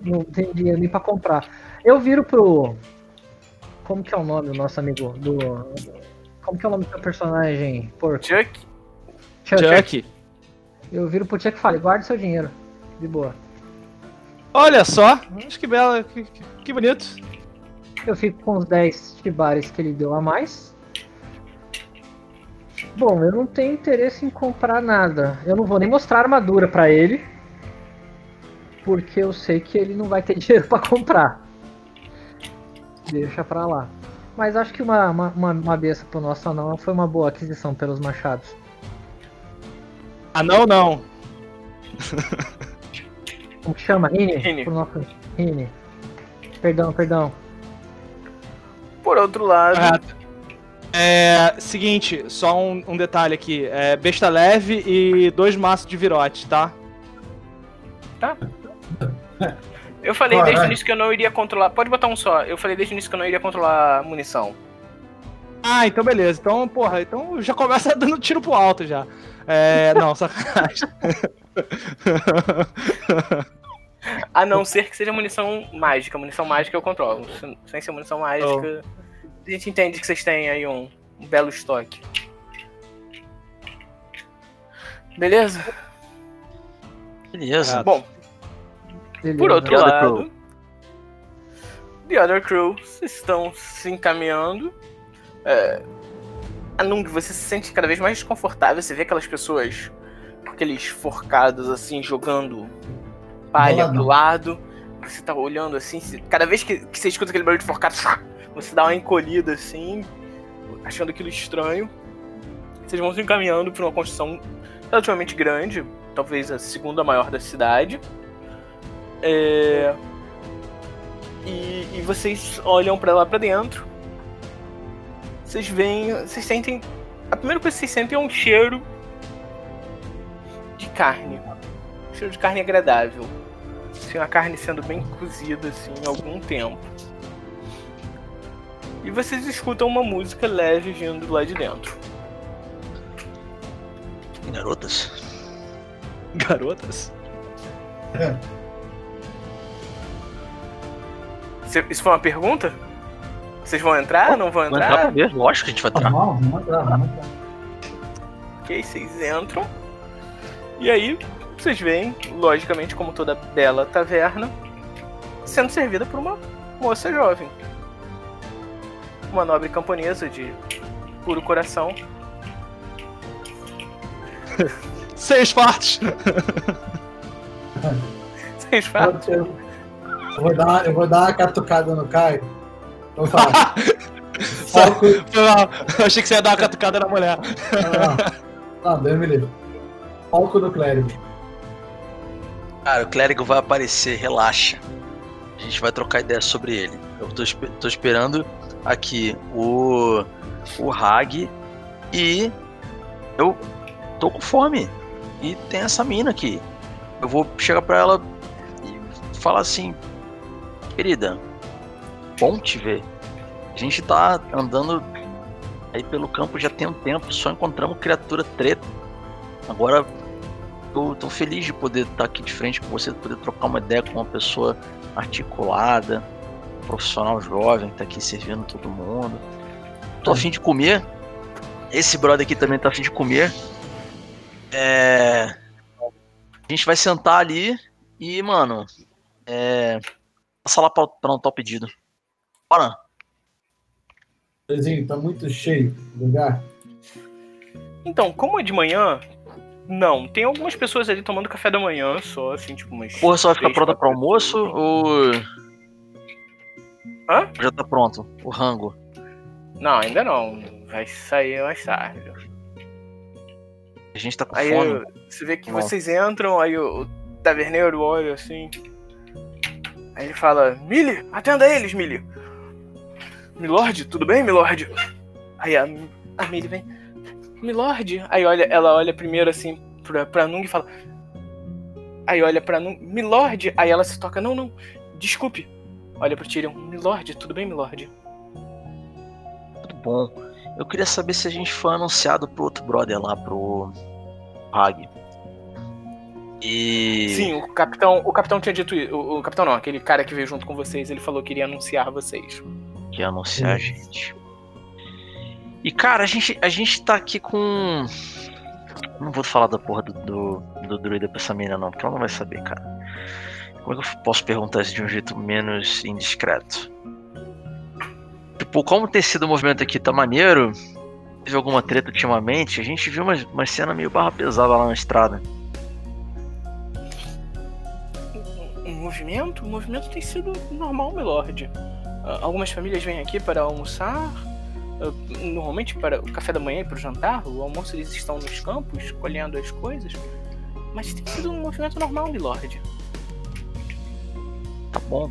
Não tem dinheiro nem pra comprar. Eu viro pro. Como que é o nome do nosso amigo? Do. Como que é o nome do seu personagem? Porco. Chuck? Chuck. Chuck. Eu viro pro Chuck e falo, guarde seu dinheiro. De boa. Olha só, acho que bela, que, que- que bonito. Eu fico com os 10 tibares que ele deu a mais. Bom, eu não tenho interesse em comprar nada. Eu não vou nem mostrar armadura pra ele. Porque eu sei que ele não vai ter dinheiro pra comprar. Deixa pra lá. Mas acho que uma, uma, uma, uma besta pro nosso anão foi uma boa aquisição pelos machados. Ah, não, não. Como que chama? Rini? Rini. Pro nosso Rini. Perdão, perdão. Por outro lado, Correto. É, seguinte, só um, um detalhe aqui. É, besta leve e dois maços de virote, tá? Eu falei desde o início que eu não iria controlar. Pode botar um só. Eu falei desde o início que eu não iria controlar a munição. Ah, então beleza. Então, porra, então já começa dando tiro pro alto já. É, não, sacanagem. A não ser que seja munição mágica. Munição mágica eu controlo. Se- Sem ser munição mágica, a gente entende que vocês têm aí um, um belo estoque. Beleza? Beleza. Bom, Beleza. por outro The other lado. The Other Crew estão se encaminhando. É, a Nung, você se sente cada vez mais desconfortável. Você vê aquelas pessoas com aqueles forcados assim, jogando palha pro lado. Você tá olhando assim, cada vez que, que você escuta aquele barulho de forcado, você dá uma encolhida assim, achando aquilo estranho. Vocês vão se encaminhando para uma construção relativamente grande, talvez a segunda maior da cidade. É, e, e vocês olham pra lá pra dentro. Vocês veem. Vocês sentem. A primeira coisa que vocês sentem é um cheiro de carne. Um cheiro de carne agradável. Assim, uma carne sendo bem cozida assim há algum tempo. E vocês escutam uma música leve vindo do lado de dentro. Garotas? Garotas? Cê- Isso foi uma pergunta? Vocês vão entrar? Não vão Vamos entrar pra entrar? Lógico que a gente vai entrar. Normal, vamos entrar, vamos entrar. Ok, vocês entram. E aí, vocês veem, logicamente, como toda bela taverna, sendo servida por uma moça jovem. Uma nobre camponesa de puro coração. Seis partes! Vocês falam, Eu, vou dar, eu vou dar uma catucada no Caio. Eu vou falar. Foco. Eu achei que você ia dar uma catucada na mulher. Não, não, Deus me livre. Foco no clérigo. Cara, o clérigo vai aparecer, relaxa. A gente vai trocar ideia sobre ele. Eu tô, tô esperando aqui o o Hag e eu tô com fome. E tem essa mina aqui. Eu vou chegar pra ela e falar assim: Querida, bom te ver. A gente tá andando aí pelo campo já tem um tempo, só encontramos criatura treta. Agora tô, tô feliz de poder estar aqui de frente com você, poder trocar uma ideia com uma pessoa articulada, profissional jovem que tá aqui servindo todo mundo. Tô afim de comer. Esse brother aqui também tá afim de comer. É... A gente vai sentar ali e, mano, é... passa lá pra, pra um tal pedido. Bora. Zezinho, tá muito cheio o lugar. Então, como é de manhã, não. Tem algumas pessoas ali tomando café da manhã só, assim, tipo umas. Porra, só vai ficar pronta pro almoço ou. Hã? Já tá pronto, o rango. Não, ainda não. Vai sair mais tarde. A gente tá com Aí fome. eu- você vê que Não. vocês entram, aí o, o taverneiro olha assim. Aí ele fala: Millie, atenda eles, Millie. Milord, tudo bem, Milord? Aí a, a Millie vem: Milord. Aí olha, ela olha primeiro assim pra, pra Nung e fala: Aí olha pra Nung, Milord. Aí ela se toca: Não, não, desculpe. Olha pro Tyrion: Milord, tudo bem, Milord? Tudo bom. Eu queria saber se a gente foi anunciado pro outro brother lá, pro Hag. E. Sim, o capitão, o capitão tinha dito isso. O, o capitão não, aquele cara que veio junto com vocês, ele falou que iria anunciar vocês. que ia anunciar a gente. E cara, a gente, a gente tá aqui com. Não vou falar da porra do, do, do druida pra essa mina, não, porque ela não vai saber, cara. Como é que eu posso perguntar isso de um jeito menos indiscreto? Tipo, como ter sido o movimento aqui tá maneiro, teve alguma treta ultimamente, a gente viu uma, uma cena meio barra pesada lá na estrada. Movimento? O movimento tem sido normal, Milord. Ah, Algumas famílias vêm aqui para almoçar, ah, normalmente para o café da manhã e para o jantar. O almoço eles estão nos campos, colhendo as coisas. Mas tem sido um movimento normal, Milord. Tá bom?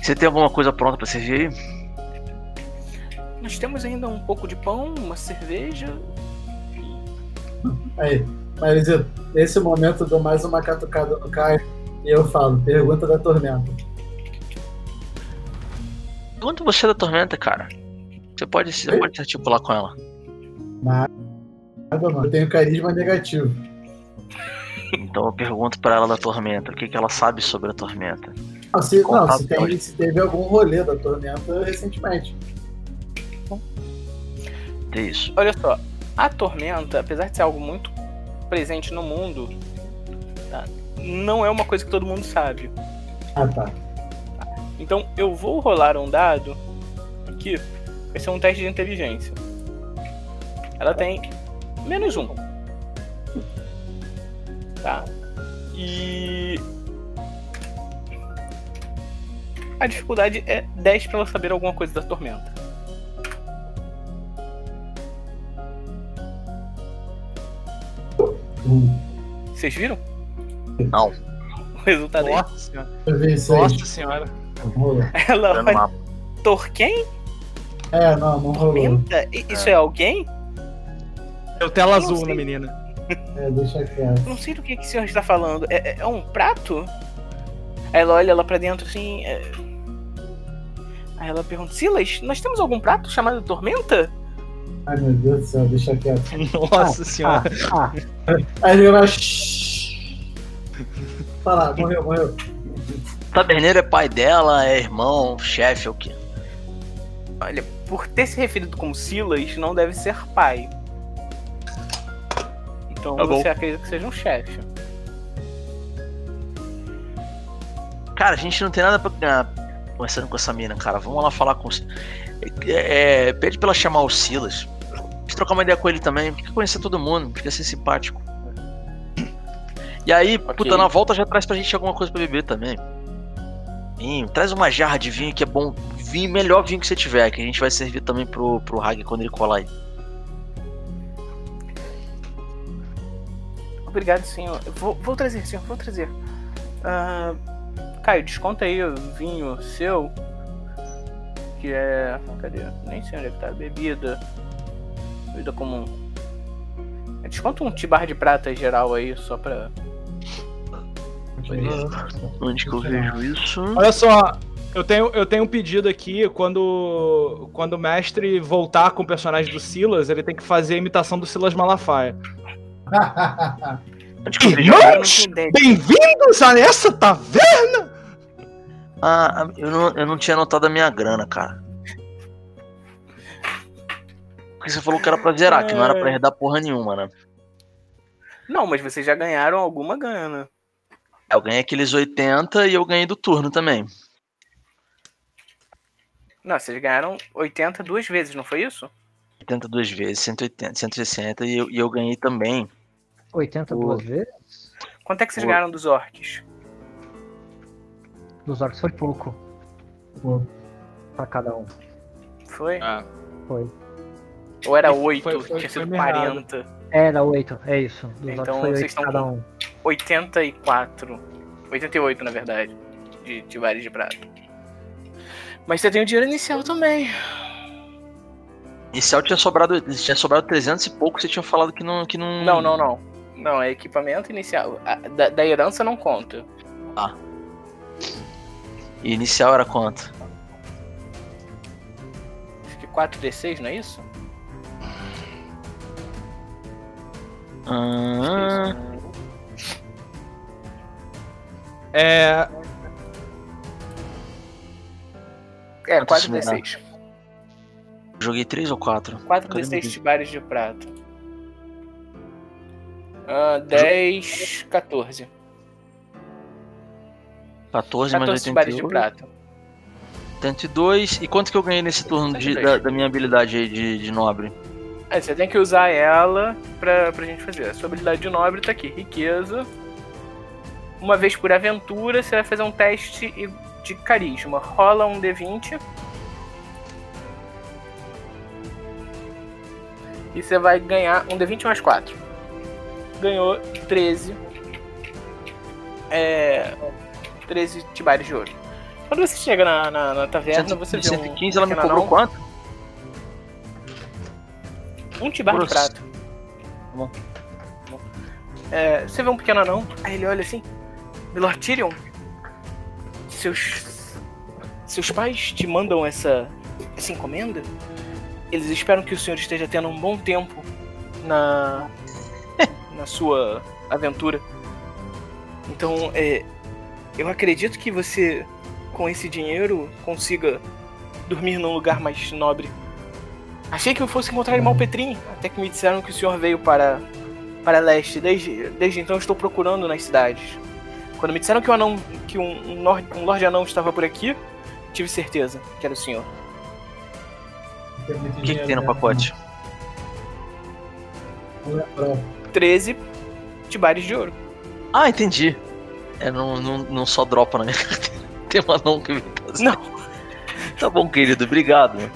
Você tem alguma coisa pronta pra servir aí? Nós temos ainda um pouco de pão, uma cerveja. Aí, Marizito, nesse momento eu dou mais uma catucada no Caio eu falo, pergunta da tormenta. Quanto você é da tormenta, cara? Você pode, você pode se articular com ela. Nada, mano. Eu tenho carisma negativo. Então eu pergunto pra ela da tormenta, o que, que ela sabe sobre a tormenta. Não, se, não, se, tem- pode. se teve algum rolê da tormenta recentemente. É isso. Olha só, a tormenta, apesar de ser algo muito presente no mundo, tá, não é uma coisa que todo mundo sabe. Ah, tá. Então eu vou rolar um dado aqui. Vai ser um teste de inteligência. Ela tem menos um. Tá? E. A dificuldade é 10 pra ela saber alguma coisa da tormenta. Vocês viram? Não, O resultado aí? Nossa senhora. vi seis. Nossa senhora. Ela o vai. mapa. Torquem? É, não, não rolou. Tormenta? I- Isso é alguém? Deu tela Eu não azul na menina. É, deixa quieto. Não sei do que, que o senhor está falando. É, é- é um prato? Aí ela olha lá pra dentro assim. é- Aí ela pergunta: Silas, nós temos algum prato chamado Tormenta? Ai, meu Deus do céu, deixa quieto. Nossa senhora. Ah, ah. Aí ele vai. Lá, morreu, morreu. Taberneiro é pai dela, é irmão, chefe, é o quê? Olha, por ter se referido como Silas, não deve ser pai. Então Tá bom. você acredita que seja um chefe. Cara, a gente não tem nada pra ganhar conversando com essa mina, cara. Vamos lá falar com os. É, é, pede pra ela chamar o Silas. A gente trocar uma ideia com ele também. Quer conhecer todo mundo, quer ser simpático. E aí, puta, na volta já traz pra gente alguma coisa pra beber também. Vinho, traz uma jarra de vinho que é bom. Vinho, melhor vinho que você tiver, que a gente vai servir também pro, pro Hag quando ele colar aí. Obrigado, senhor. Vou, vou trazer, senhor, vou trazer. Ah, Caio, desconta aí o vinho seu. que é. Cadê? Nem sei onde é que tá. Bebida. Bebida comum. Desconta um tibar de prata geral aí, só pra. Onde que eu vejo isso? Olha só, eu tenho, eu tenho um pedido aqui. Quando, quando o mestre voltar com o personagem do Silas, ele tem que fazer a imitação do Silas Malafaia. Ideia. Bem-vindos a essa taverna! Ah, eu não, eu não tinha anotado a minha grana, cara. Porque você falou que era pra zerar, que não era pra herdar porra nenhuma, né? Não, mas vocês já ganharam alguma grana. Eu ganhei aqueles 80 e eu ganhei do turno também. Não, vocês ganharam 80 duas vezes, não foi isso? 80 duas vezes, 180, 160 e eu, e eu ganhei também. 82 vezes? Quanto é que vocês Pô. ganharam dos orcs? Dos orcs foi pouco. Pô. Pra cada um. Foi? Ah, Foi. Ou era Foi- 8? foi- foi- Tinha sido mirrado. 40. Era 8, é isso. Dos Então, vocês 8 estão cada com- um. 84. 88, na verdade. De, de vares de prata. Mas você tem o dinheiro inicial também. Inicial tinha sobrado, tinha sobrado 300 e pouco, você tinha falado que não. Que não... Não, não, não. Não, é equipamento inicial. A- da, da herança não conta. E inicial era quanto? Acho que 4d6, não é isso? Ah, é. É, Quanto isso 4d6. joguei 3 ou 4? 4d6 tibares de prata. Ah, 10, 14. 14 mais 14 tibares de 88. prata. 102. E quanto que eu ganhei nesse turno de- da, da minha habilidade aí de, de nobre? É, você tem que usar ela pra, pra gente fazer. A sua habilidade de nobre tá aqui. Riqueza. Uma vez por aventura, você vai fazer um teste de carisma. Rola um D20. E você vai ganhar um D20 mais 4. Ganhou 13. É. 13 tibares de ouro. Quando você chega na, na, na taverna, você vê um 115, ela me cobrou quanto? Um tibar de Grosso. prata. bom. É, você vê um pequeno anão, aí ele olha assim. Milord Tyrion, seus. Seus pais te mandam essa. essa encomenda? Eles esperam que o senhor esteja tendo um bom tempo na. na sua aventura. Então, é. Eu acredito que você, com esse dinheiro, consiga dormir num lugar mais nobre. Achei que eu fosse encontrar em Malpetrim, até que me disseram que o senhor veio para para leste. Desde, desde então estou procurando nas cidades. Quando me disseram que, um anão, que um, um, lord, um lord anão estava por aqui, tive certeza que era o senhor. O que, que tem no pacote? É, 13 tibares de ouro. Ah, entendi. É, não, não, não só dropa na minha carteira. Tem um anão que me passa. Não, Tá bom, querido, obrigado.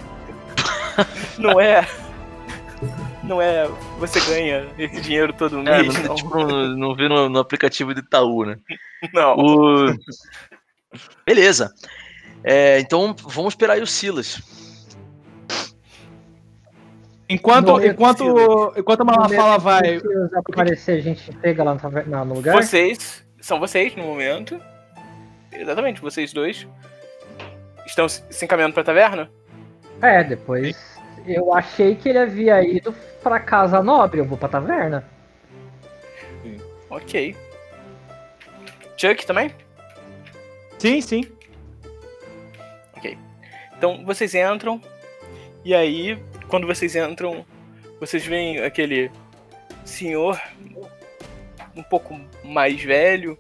não é. Não é. Você ganha esse dinheiro todo É, mês. não, não. tipo, não, não vi no, no aplicativo do Itaú, né? não. O... Beleza. É, então vamos esperar aí o Silas. Enquanto, enquanto, enquanto a Malafala vai. Se aparecer, a gente pega lá no, lugar. Vocês. São vocês no momento. Exatamente, vocês dois. Estão se se encaminhando pra taverna? É, depois. Eu achei que ele havia ido pra casa nobre, eu vou pra taverna. Ok. Chuck também? Sim, sim. Então vocês entram, e aí, quando vocês entram, vocês veem aquele senhor um pouco mais velho,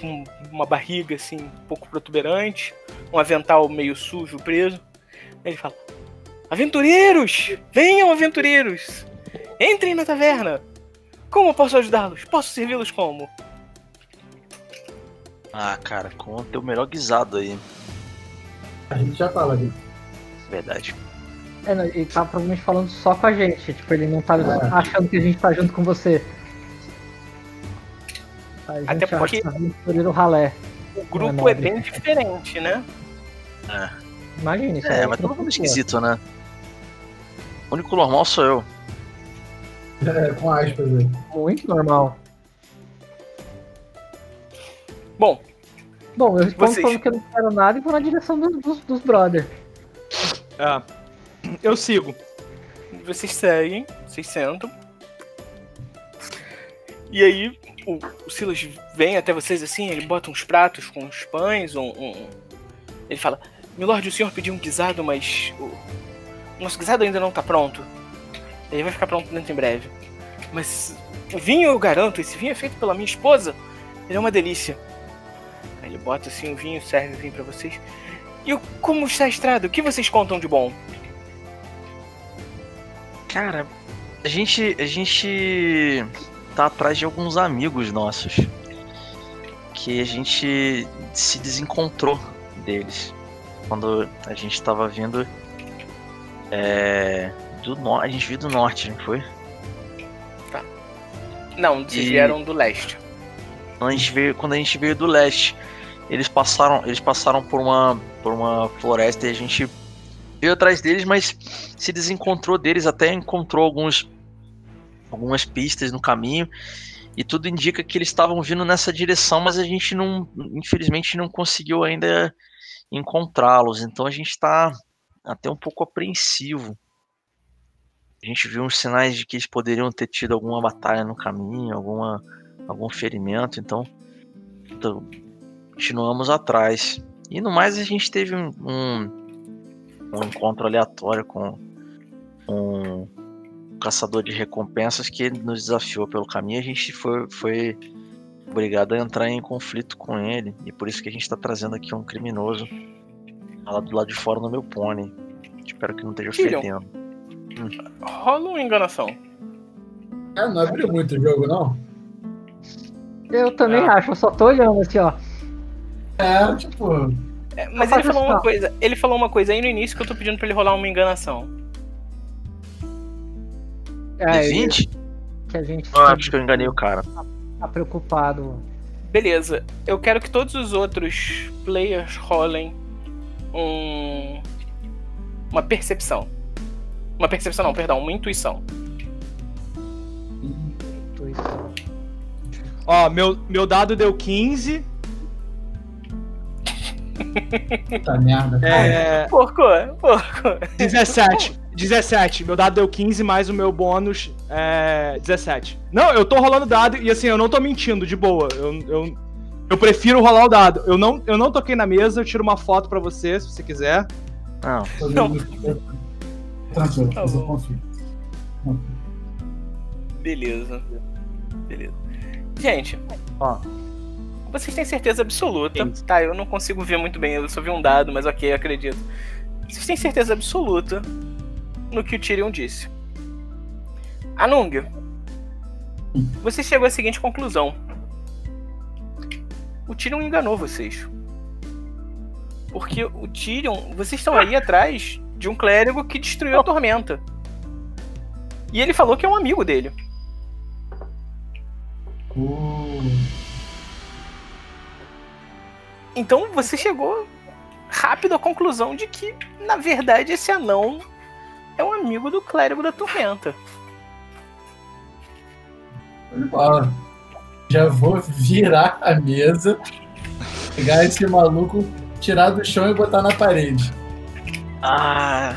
com uma barriga assim, um pouco protuberante, um avental meio sujo, preso. Ele fala: Aventureiros! Venham, aventureiros! Entrem na taverna! Como posso ajudá-los? Posso servi-los como? Ah, cara, com o teu melhor guisado aí. A gente já tá lá dentro. Verdade. É, não, ele tá provavelmente falando só com a gente. Tipo, ele não tá É. achando que a gente tá junto com você. A gente Até acha porque- que tá aventureiro ralé. O grupo não, é bem diferente, né? É. Imagina isso. É, mas todo mundo pessoa. esquisito, né? O único normal sou eu. É, com aspas aí. Muito normal. Bom, Bom, eu respondo Vocês- falando que eu não quero nada e vou na direção dos, dos, dos brother. É. Eu sigo. vocês seguem, vocês sentam. E aí, o, o Silas vem até vocês assim, ele bota uns pratos com uns pães, um. um- Ele fala: Milord, o senhor pediu um guisado, mas o nosso guisado ainda não tá pronto. Ele vai ficar pronto dentro em breve. Mas o vinho eu garanto, esse vinho é feito pela minha esposa. Ele é uma delícia. Aí ele bota assim o vinho, serve o vinho pra vocês. E como está a estrada? O que vocês contam de bom? Cara, a gente. A gente tá atrás de alguns amigos nossos. Que a gente se desencontrou deles. Quando a gente tava vindo. É. Do norte. A gente veio do norte, não foi? Não, vocês E- vieram do leste. Quando a gente veio, quando a gente veio do leste, eles passaram, eles passaram por uma, por uma floresta e a gente veio atrás deles, mas se desencontrou deles, até encontrou alguns, algumas pistas no caminho e tudo indica que eles estavam vindo nessa direção, mas a gente não, infelizmente, não conseguiu ainda encontrá-los. Então a gente está até um pouco apreensivo. A gente viu uns sinais de que eles poderiam ter tido alguma batalha no caminho, alguma algum ferimento, então, então, continuamos atrás. E no mais a gente teve um, um, um encontro aleatório com um caçador de recompensas que nos desafiou pelo caminho. A gente foi, foi obrigado a entrar em conflito com ele e por isso que a gente está trazendo aqui um criminoso lá do lado de fora no meu pônei. Espero que não esteja Tyrion. fedendo. Rola uma enganação. É, não abriu muito o jogo, não? Eu também Ah. acho, eu só tô olhando assim, ó. É, tipo. É, mas ele falou uma ó. coisa. Ele falou uma coisa aí no início que eu tô pedindo pra ele rolar uma enganação. É, 20? que a gente Eu acho que eu enganei o cara. Tá preocupado. Beleza. Eu quero que todos os outros players rolem um. Uma percepção. Uma percepção não, perdão, uma intuição. Intuição. Ó, meu, meu dado deu 15. Puta merda. É. Porco, porco. 17. 17. Meu dado deu 15, mais o meu bônus é 17. Não, eu tô rolando dado e assim, eu não tô mentindo, de boa. Eu, eu, eu prefiro rolar o dado. Eu não, eu não toquei na mesa, eu tiro uma foto pra você, se você quiser. Não, Tô Não. vendo- Tranquilo, Tá mas eu confio. Beleza. Beleza. Gente, Ó. vocês têm certeza absoluta. Sim. Tá, eu não consigo ver muito bem, eu só vi um dado, mas ok, acredito. Vocês têm certeza absoluta no que o Tyrion disse. Anung, você chegou à seguinte conclusão. O Tyrion enganou vocês. Porque o Tyrion, vocês estão aí atrás de um clérigo que destruiu a tormenta. E ele falou que é um amigo dele. Uh, Então você chegou rápido à conclusão de que, na verdade, esse anão é um amigo do clérigo da tormenta. bola. Já vou virar a mesa, pegar esse maluco, tirar do chão e botar na parede. Ah,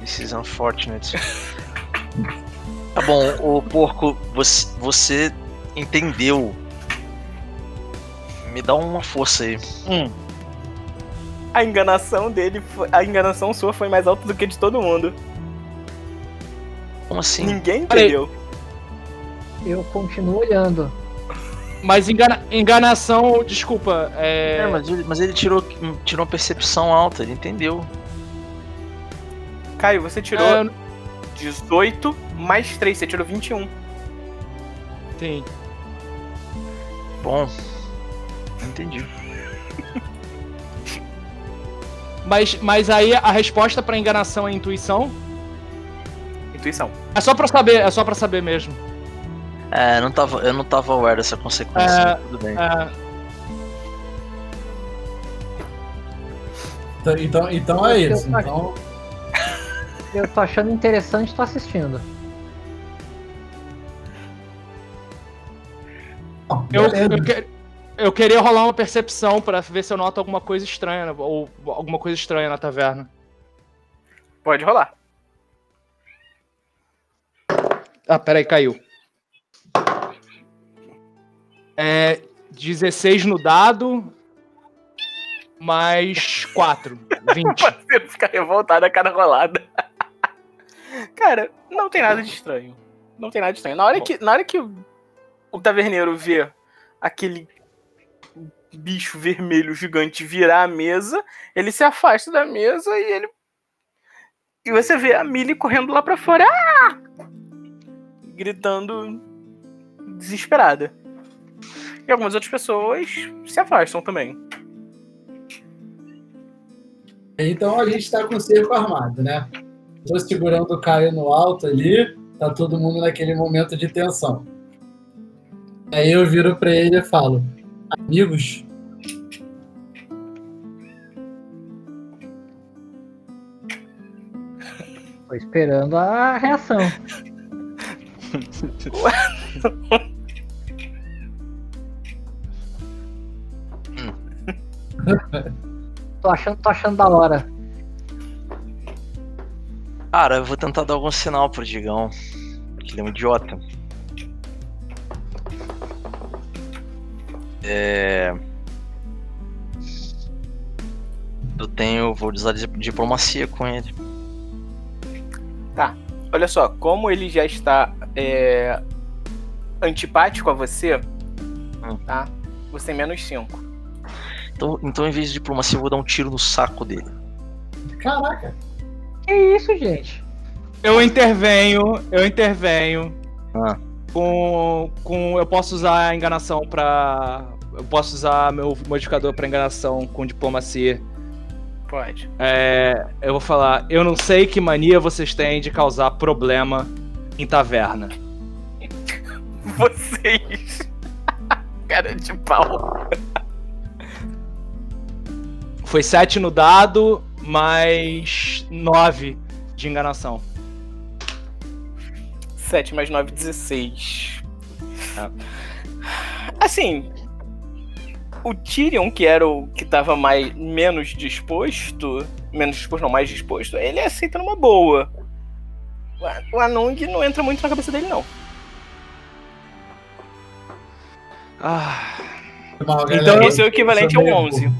this is unfortunate. tá bom, o porco, você, você entendeu. Me dá uma força aí. Hum, A enganação dele, foi- a enganação sua foi mais alta do que a de todo mundo. Como assim? Ninguém entendeu. Eu continuo olhando. Mas engana- enganação, desculpa. É. É, mas ele, mas ele tirou, tirou uma percepção alta, ele entendeu. Caio, você tirou é, 18 mais 3, você tirou 21. sim. Bom, entendi. Mas, mas aí a resposta pra enganação é intuição? Intuição. É só pra saber, é só pra saber mesmo. É, não tava, eu não tava aware dessa consequência, É, mas tudo bem. É, Então, então, então é isso. Então, Eu tô achando interessante tô assistindo. Eu, eu, que- eu queria rolar uma percepção pra ver se eu noto alguma coisa estranha, ou alguma coisa estranha na taverna. Pode rolar. Ah, peraí, caiu. É 16 no dado, mais 4, 20. Você fica revoltado a cada rolada. Cara, não tem nada de estranho. Não tem nada de estranho. Na hora que, na hora que o, o taverneiro vê aquele bicho vermelho gigante virar a mesa, ele se afasta da mesa e ele. E você vê a Millie correndo lá pra fora. "Ah!" Gritando desesperada. E algumas outras pessoas se afastam também. Então a gente tá com o cerco armado, né? Tô segurando o Caio no alto ali, tá todo mundo naquele momento de tensão. Aí eu viro pra ele e falo: Amigos, Tô esperando a reação. tô achando, tô achando da hora. Cara, eu vou tentar dar algum sinal pro Digão. Que ele é um idiota. É. Eu tenho. Vou usar di- diplomacia com ele. Olha só, como ele já está é, antipático a você, Hum. tá? Você tem menos 5. Então, então, em vez de diplomacia, eu vou dar um tiro no saco dele. caraca, Que isso, gente? Eu intervenho, eu intervenho. Ah. Com, com. Eu posso usar a enganação pra. Eu posso usar meu modificador pra enganação com diplomacia. Pode. É, eu vou falar, eu não sei que mania vocês têm de causar problema em taverna. Vocês. Cara de pau. Foi 7 no dado, mais 9 de enganação. 7 mais 9, 16. Tá. Assim. O Tyrion, que era o que tava mais, menos disposto. Menos disposto, não, mais disposto, ele aceita numa boa. O Anung não entra muito na cabeça dele, não. Ah, mal, Então, galera. Esse é o equivalente a Eu sou um meio 11. burro.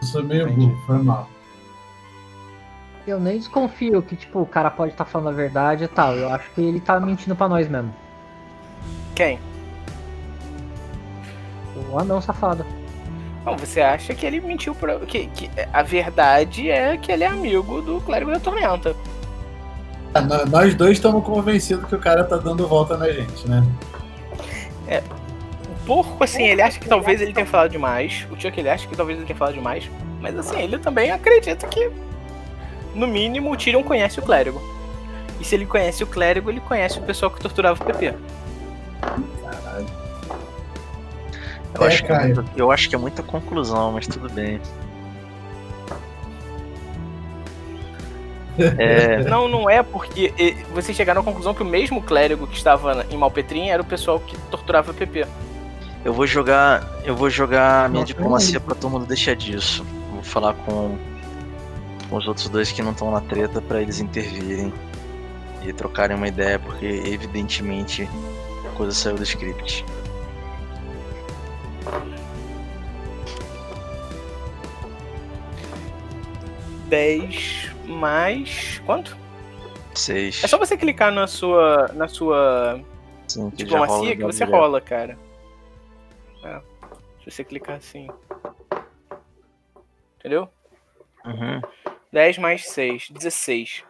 Eu sou meio burro, foi mal. Eu nem desconfio que, tipo, o cara pode estar falando a verdade e tal. Eu acho que ele tá mentindo pra nós mesmo. Quem? O anão safado. Não, você acha que ele mentiu pra. Que, que a verdade é que ele é amigo do clérigo da tormenta. Ah, nó- Nós dois estamos convencidos que o cara tá dando volta na gente, né? O porco, assim, ele acha que talvez ele tenha falado demais. O Chuck, ele acha que talvez ele tenha falado demais. Mas, assim, ele também acredita que, no mínimo, o Tyrion conhece o clérigo. E se ele conhece o clérigo, ele conhece o pessoal que torturava o PP. Eu, É, acho, que é muita, eu acho que é muita conclusão, mas tudo bem. É, Não, não é porque vocês chegaram à conclusão que o mesmo clérigo que estava em Malpetrim era o pessoal que torturava o PP. eu vou jogar. Eu vou jogar a minha diplomacia pra todo mundo deixar disso. Vou falar com, com os outros dois que não estão na treta pra eles intervirem e trocarem uma ideia, porque evidentemente a coisa saiu do script. Dez mais. Quanto? Seis. É só você clicar na sua. na sua Sim, que diplomacia que você direto. rola, cara. É. Se você clicar assim. Entendeu? Uhum. 10 mais 6, 16.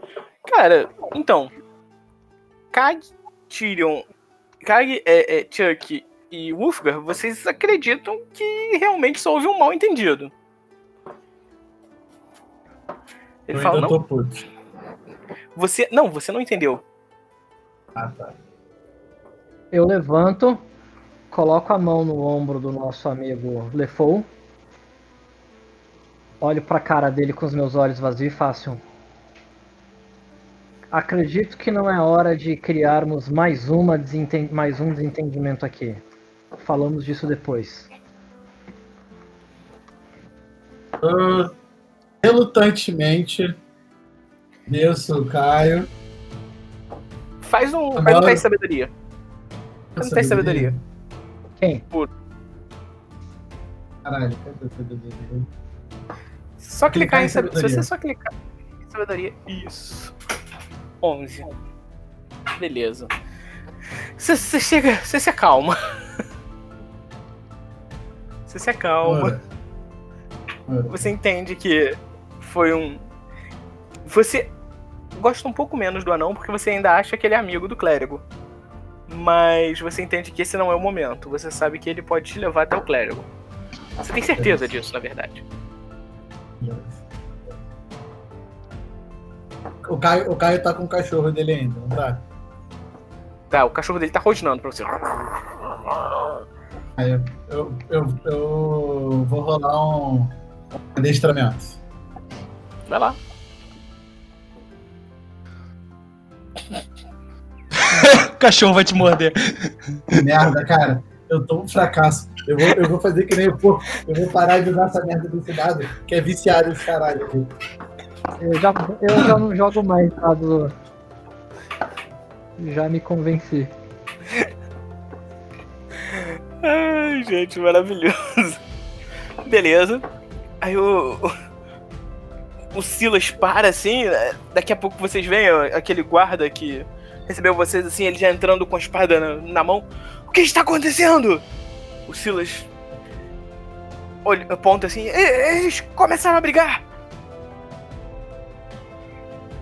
Cara, então. Kag, Tyrion, Kag, é, é, Chuck e Wolfgar, vocês acreditam que realmente só houve um mal entendido. Ele eu fala, ainda não, tô puto. você, não, você não entendeu. Ah, tá. Eu levanto, coloco a mão no ombro do nosso amigo Lefou. Olho pra cara dele com os meus olhos vazios e faço. Acredito que não é hora de criarmos mais, uma desenten- mais um desentendimento aqui. Falamos disso depois. Eu, relutantemente, desço o Caio. Faz um. Agora- Faz um teste de sabedoria. Faz um teste de sabedoria. Quem? Caralho, cadê a sabedoria? Só clicar Clicar em em sabedoria. Se você só clicar em sabedoria. Isso. 11. Beleza. Você, você chega. Você se acalma. Você se acalma. Ora. Ora. Você entende que foi um. Você gosta um pouco menos do anão porque você ainda acha que ele é amigo do clérigo. Mas você entende que esse não é o momento. Você sabe que ele pode te levar até o clérigo. Você tem certeza disso, na verdade. O Caio, o Caio tá com o cachorro dele ainda, não tá? Tá, o cachorro dele tá rosnando pra você. Aí eu, eu, eu, eu vou rolar um, um adestramento. Vai lá. O cachorro vai te morder. Merda, cara. Eu tô um fracasso. Eu vou, eu vou fazer que nem o porco. Eu vou parar de usar essa merda desse dado, que é viciado esse caralho aqui. Eu já, eu já não jogo mais dado. Já me convenci. Ai, gente, maravilhoso. Beleza. Aí o. O Silas para assim. né? Daqui a pouco vocês veem aquele guarda que recebeu vocês assim, ele já entrando com a espada na, na mão. O que está acontecendo? O Silas. Olha, aponta assim. "E- Eles começaram a brigar.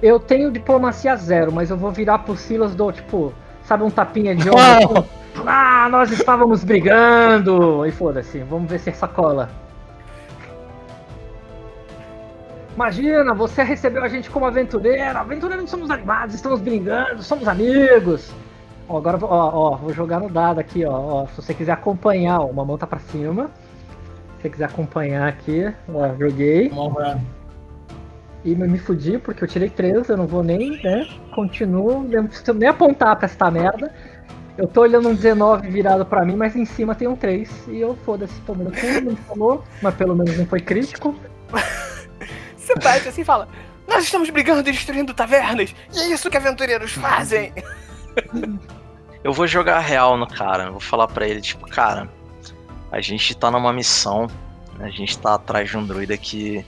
Eu tenho diplomacia zero, mas eu vou virar pro Silas do tipo, sabe um tapinha de ombro? Ah, nós estávamos brigando! E foda-se, vamos ver se essa cola. Imagina, você recebeu a gente como aventureiro. Aventureiro não somos animados, estamos brigando, somos amigos. Ó, agora, ó, ó, vou jogar no dado aqui, ó, ó. Se você quiser acompanhar, ó, uma mão tá pra cima. Se você quiser acompanhar aqui, ó, joguei. E me, me fudi porque eu tirei 13, eu não vou nem, né? Continuo, não preciso nem apontar pra esta merda. Eu tô olhando um 19 virado pra mim, mas em cima tem um 3. E eu foda-se, tomando cu, não me falou, mas pelo menos não foi crítico. Você bate assim e fala: Nós estamos brigando e destruindo tavernas. E é isso que aventureiros fazem. Eu vou jogar real no cara. Eu vou falar pra ele, tipo, cara, a gente tá numa missão. A gente tá atrás de um druida que,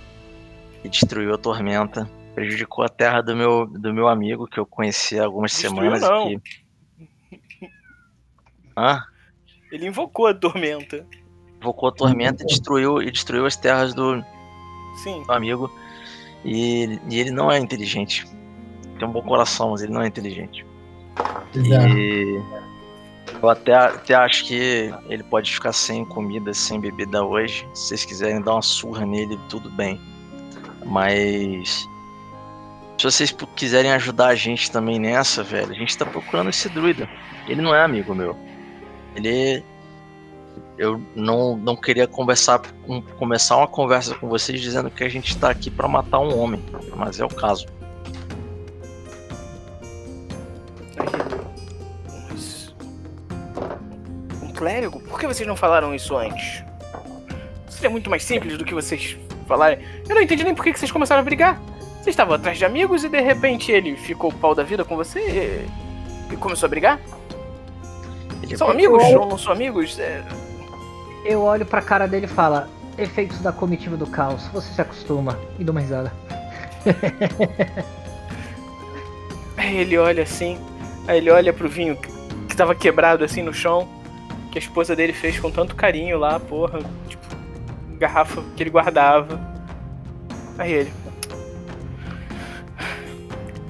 que destruiu a tormenta. Prejudicou a terra do meu, do meu amigo que eu conheci há algumas Destruiu, semanas não. aqui. Hã? Ele invocou a tormenta. Invocou a tormenta e destruiu, e destruiu as terras do Sim. meu amigo. E, e ele não é inteligente. Tem um bom coração, mas ele não é inteligente. Exato. E eu até, até acho que ele pode ficar sem comida, sem bebida hoje. Se vocês quiserem dar uma surra nele, tudo bem. Mas se vocês quiserem ajudar a gente também nessa, velho, a gente tá procurando esse druida. Ele não é amigo meu. Ele. Eu não, não queria conversar, com- começar uma conversa com vocês dizendo que a gente tá aqui pra matar um homem, mas é o caso. Um clérigo? Por que vocês não falaram isso antes? Seria muito mais simples do que vocês falarem. Eu não entendi nem por que vocês começaram a brigar. Vocês estavam atrás de amigos e de repente ele ficou pau da vida com você e, e começou a brigar? Ele São amigos ou não são amigos? É, Eu olho pra cara dele e falo, efeitos da comitiva do caos, você se acostuma. E dou uma risada. Aí ele olha assim, aí ele olha pro vinho que tava quebrado assim no chão, que a esposa dele fez com tanto carinho lá, porra, tipo, garrafa que ele guardava. Aí ele.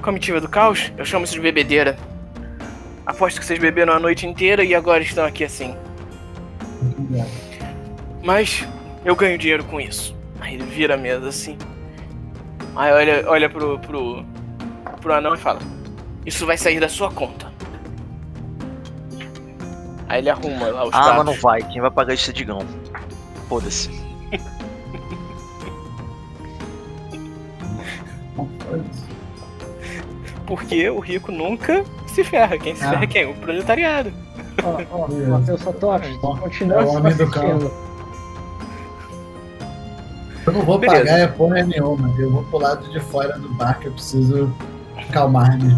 Comitiva do caos? Eu chamo isso de bebedeira. Aposto que vocês beberam a noite inteira e agora estão aqui assim. Mas eu ganho dinheiro com isso. Aí ele vira a mesa assim. Aí olha, olha pro, pro, pro anão e fala: Isso vai sair da sua conta. Aí ele arruma lá os Ah, pratos. mas não vai. Quem vai pagar isso é Digão. Foda-se. Porque o rico nunca se ferra. Quem se Ah. ferra é quem? O proletariado. Ó, ó. Matheus Satoshi, Bom, continua é o homem do assistindo. Eu não vou Beleza. pagar é porra nenhuma. Eu vou pro lado de fora do bar que eu preciso acalmar-me.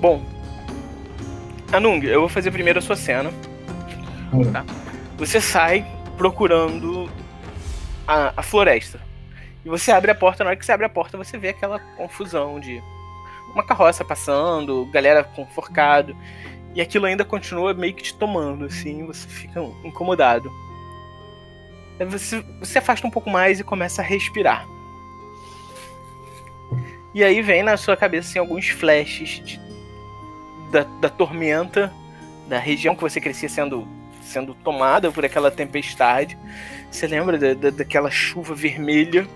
Bom. Anung, eu vou fazer primeiro a sua cena. Tá. Você sai procurando a, a floresta. E você abre a porta, na hora que você abre a porta, você vê aquela confusão de uma carroça passando, galera com forcado. E aquilo ainda continua meio que te tomando, assim, você fica incomodado. Você, você afasta um pouco mais e começa a respirar. E aí vem na sua cabeça assim, alguns flashes de- da, da tormenta, da região que você crescia sendo, sendo tomada por aquela tempestade. Você lembra da, da- daquela chuva vermelha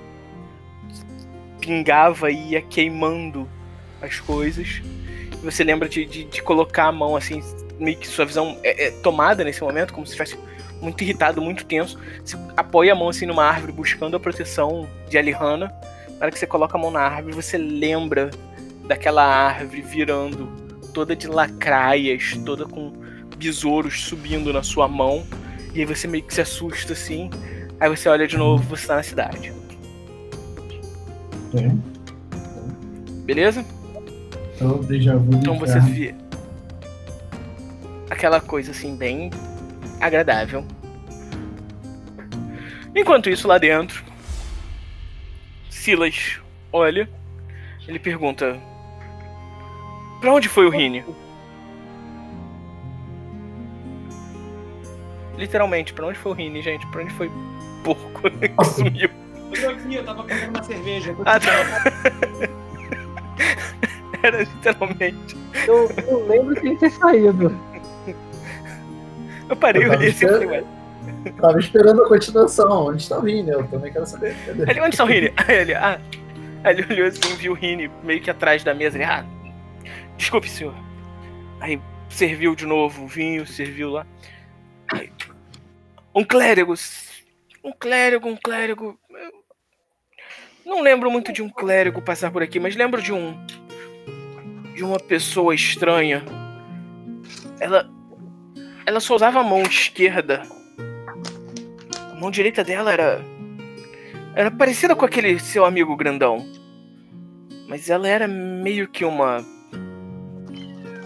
pingava e ia queimando as coisas. Você lembra de, de, de colocar a mão assim, meio que sua visão é, é tomada nesse momento, como se estivesse muito irritado, muito tenso. Você apoia a mão assim numa árvore buscando a proteção de Alihanna. Na hora que você coloca a mão na árvore, você lembra daquela árvore virando toda de lacraias, toda com besouros subindo na sua mão. E aí você meio que se assusta assim. Aí você olha de novo, você tá na cidade. Ok. Beleza? Então, déjà vu Então você inferno. vê aquela coisa assim bem agradável. Enquanto isso lá dentro, Silas olha, ele pergunta: Pra onde foi o Rini? Literalmente, pra onde foi o Rini, gente? Pra onde foi porco que sumiu? Eu tô aqui, eu tava pegando uma cerveja. Ah, tá. Era literalmente. Eu, eu lembro de ter saído. Eu parei, eu olhei assim e falei, ué. Tava esperando a continuação. Onde tá o Vini? Eu também quero saber. Cadê? Ele, onde está o Rini? Aí ele, ah. Aí ele olhou assim, viu o Rini meio que atrás da mesa. Ele, ah, desculpe, senhor. Aí serviu de novo o vinho, serviu lá. Aí, um clérigo. Um clérigo, um clérigo. Não lembro muito de um clérigo passar por aqui, mas lembro de um. De uma pessoa estranha. Ela. Ela só usava a mão esquerda. A mão direita dela era. Era parecida com aquele seu amigo grandão. Mas ela era meio que uma.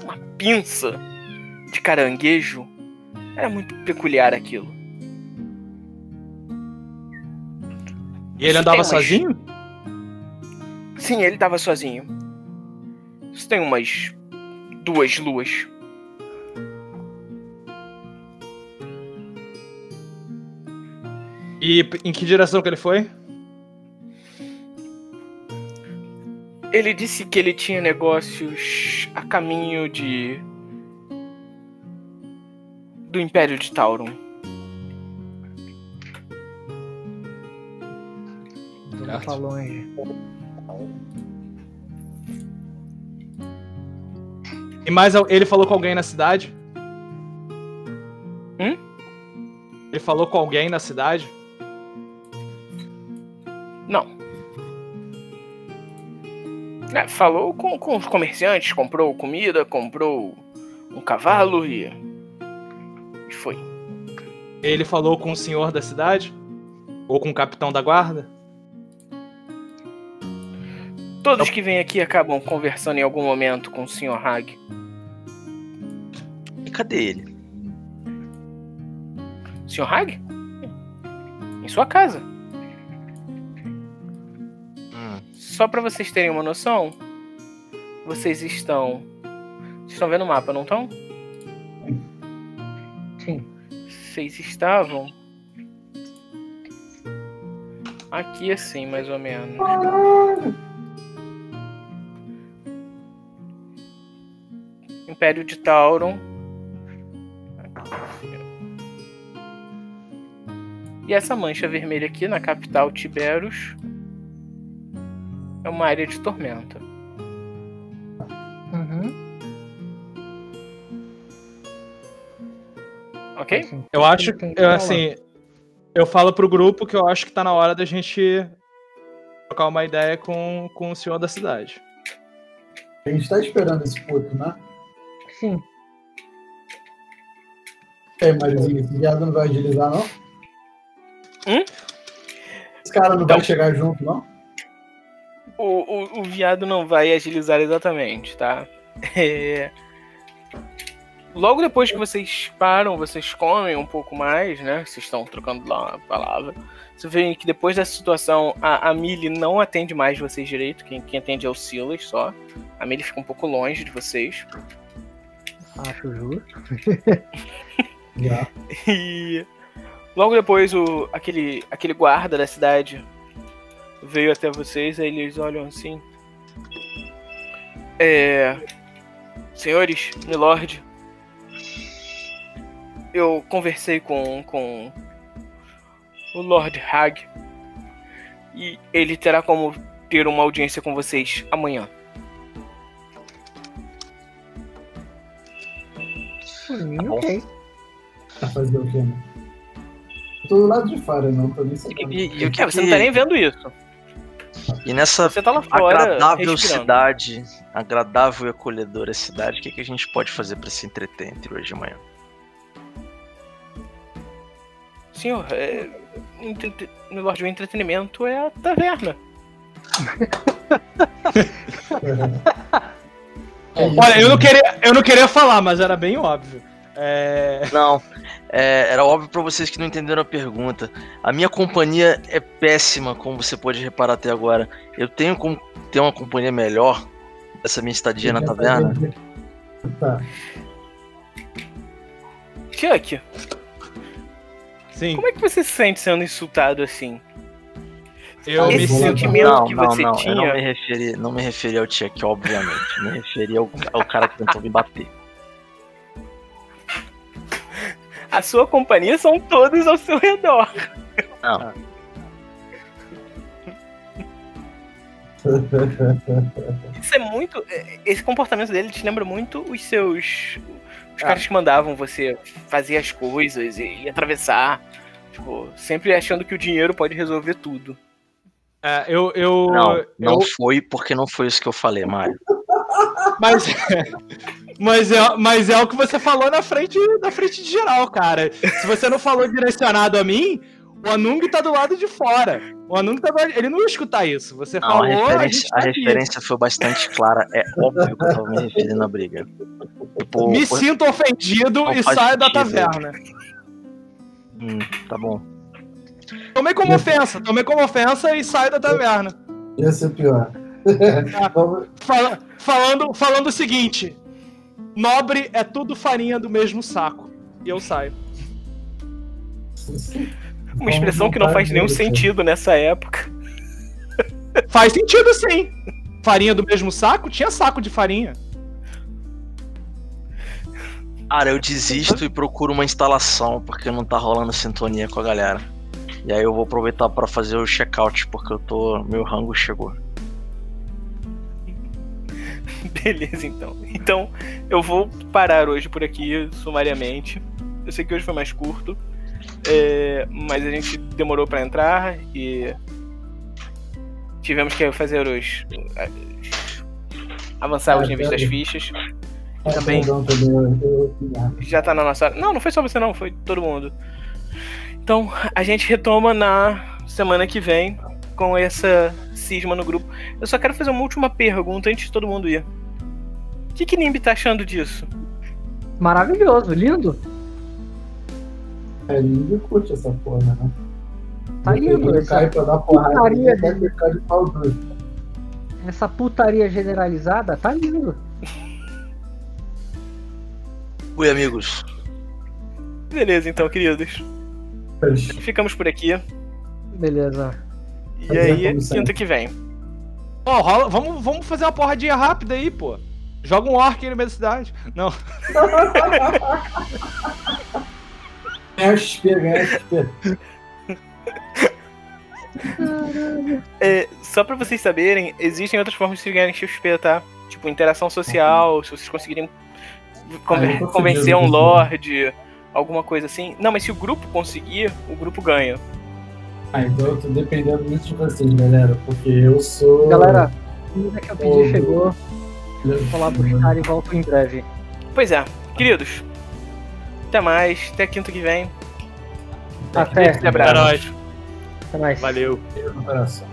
Uma pinça de caranguejo. Era muito peculiar aquilo. E ele Isso andava umas- sozinho? Sim, ele tava sozinho. Isso tem umas. duas luas. E em que direção que ele foi? Ele disse que ele tinha negócios a caminho de. do Império de Tauron. Ele tá longe. E mais ele falou com alguém na cidade? Hum? Ele falou com alguém na cidade? Não. É, falou com, com os comerciantes, comprou comida, comprou um cavalo e. e foi. Ele falou com o senhor da cidade? Ou com o capitão da guarda? Todos que vêm aqui acabam conversando em algum momento com o Sr. Hag. E cadê ele? Sr. Hag? Em sua casa. Hum, Só pra vocês terem uma noção, vocês estão. Vocês estão vendo o mapa, não estão? Sim. Vocês estavam. Aqui assim, mais ou menos. Império de Tauron. E essa mancha vermelha aqui na capital Tiberos é uma área de tormenta. Uhum. Ok? Eu acho que, falar. assim, eu falo pro grupo que eu acho que tá na hora da gente trocar uma ideia com, com o senhor da cidade. A gente tá esperando esse puto, né? Sim. É, mas esse viado não vai agilizar, não? Hum? Esse cara não Então- vai chegar junto, não? O, o, o viado não vai agilizar exatamente, tá? É, Logo depois que vocês param, vocês comem um pouco mais, né? Vocês estão trocando lá uma palavra. Você vê que depois dessa situação, a, a Millie não atende mais vocês direito. Quem, quem atende é o Silas só. A Millie fica um pouco longe de vocês. Acho justo. Já. E logo depois o, aquele, aquele guarda da cidade veio até vocês, aí eles olham assim. É. Senhores, Milord. Eu conversei com, com o Lord Hag. E ele terá como ter uma audiência com vocês amanhã. Por mim, bom. ok. Tá fazendo o quê, né? Eu tô do lado de fora, não tô nem E, sabendo. e- e o que É, você não tá nem vendo isso. E nessa Você tá lá fora. agradável respirando. cidade, agradável e acolhedora cidade, o que, que a gente pode fazer pra se entreter entre hoje e amanhã? Senhor, é, entrete- Milord, o entretenimento é a taverna. É Olha, eu não queria, eu não queria falar, mas era bem óbvio. É, Não, é, era óbvio pra vocês que não entenderam a pergunta. A minha companhia é péssima, como você pode reparar até agora. Eu tenho como ter uma companhia melhor dessa minha estadia na taverna? Tá. Chuck, sim, como é que você se sente sendo insultado assim? Eu me Esse sinto. sentimento Não, que não, você não. tinha. Eu não me referi, não me referi ao Chuck, obviamente. Me referi ao, ao cara que tentou me bater. A sua companhia são todos ao seu redor. Não, Isso é muito. é, Esse comportamento dele te lembra muito os seus. Os Ah. caras que mandavam você fazer as coisas e, e atravessar. Tipo, sempre achando que o dinheiro pode resolver tudo. É, eu, eu, não, não eu- foi porque não foi isso que eu falei, Mário. mas, mas, é, mas é o que você falou na frente, na frente de geral, cara. Se você não falou direcionado a mim, o Anung tá do lado de fora. O Anung tá ele não ia escutar isso. Você Não, falou, a referência, a tá aqui. referência foi bastante clara. É óbvio que eu tava me referindo à briga. Tipo, Me sinto ofendido Não e saio da taverna. Hum, tá bom. Tomei como ofensa, tomei como ofensa e saio da taverna. Ia ser pior. Vamos- Fala- falando, falando o seguinte: nobre é tudo farinha do mesmo saco. E eu saio. Uma expressão que não faz nenhum sentido nessa época. Faz sentido sim. Farinha do mesmo saco? Tinha saco de farinha. Cara, eu desisto e procuro uma instalação, porque não tá rolando sintonia com a galera. E aí eu vou aproveitar pra fazer o check-out, porque eu tô. Meu rango chegou. Beleza, então. Então, eu vou parar hoje por aqui, sumariamente. Eu sei que hoje foi mais curto, é, mas a gente demorou pra entrar e tivemos que fazer os. avançar os Ah, níveis das fichas. Ah, Também. eu- eu- Já tá na nossa. Não, não foi só você, não, foi todo mundo. Então, a gente retoma na semana que vem com essa cisma no grupo. Eu só quero fazer uma última pergunta antes de todo mundo ir. O que, que Nimbi tá achando disso? Maravilhoso, lindo. É, ninguém curte essa porra, né? Tá lindo. Ele Essa, cai pra dar porrada, putaria ele vai ficar de pau duro. essa putaria generalizada tá lindo. Oi, amigos. Beleza, então, queridos. Ficamos por aqui. Beleza. E aí, quinta que vem. Rola- vamos, vamos fazer uma porradinha rápida aí, pô. Joga um orc aí no meio da cidade. Não. ganha XP, ganha XP. É, só pra vocês saberem, existem outras formas de vocês ganharem XP, tá? Tipo, interação social, se vocês conseguirem conven- Ah, eu consegui, convencer um lord, alguma coisa assim. Não, mas se o grupo conseguir, o grupo ganha. Ah, então eu tô dependendo muito de vocês, galera, porque eu sou. Galera, a comida que eu pedi Ô, chegou. Vou falar buscar e volto em breve. Pois é, queridos. Até mais, até quinta que vem. Até. Abraço. É nóis. Até mais. Valeu. No coração.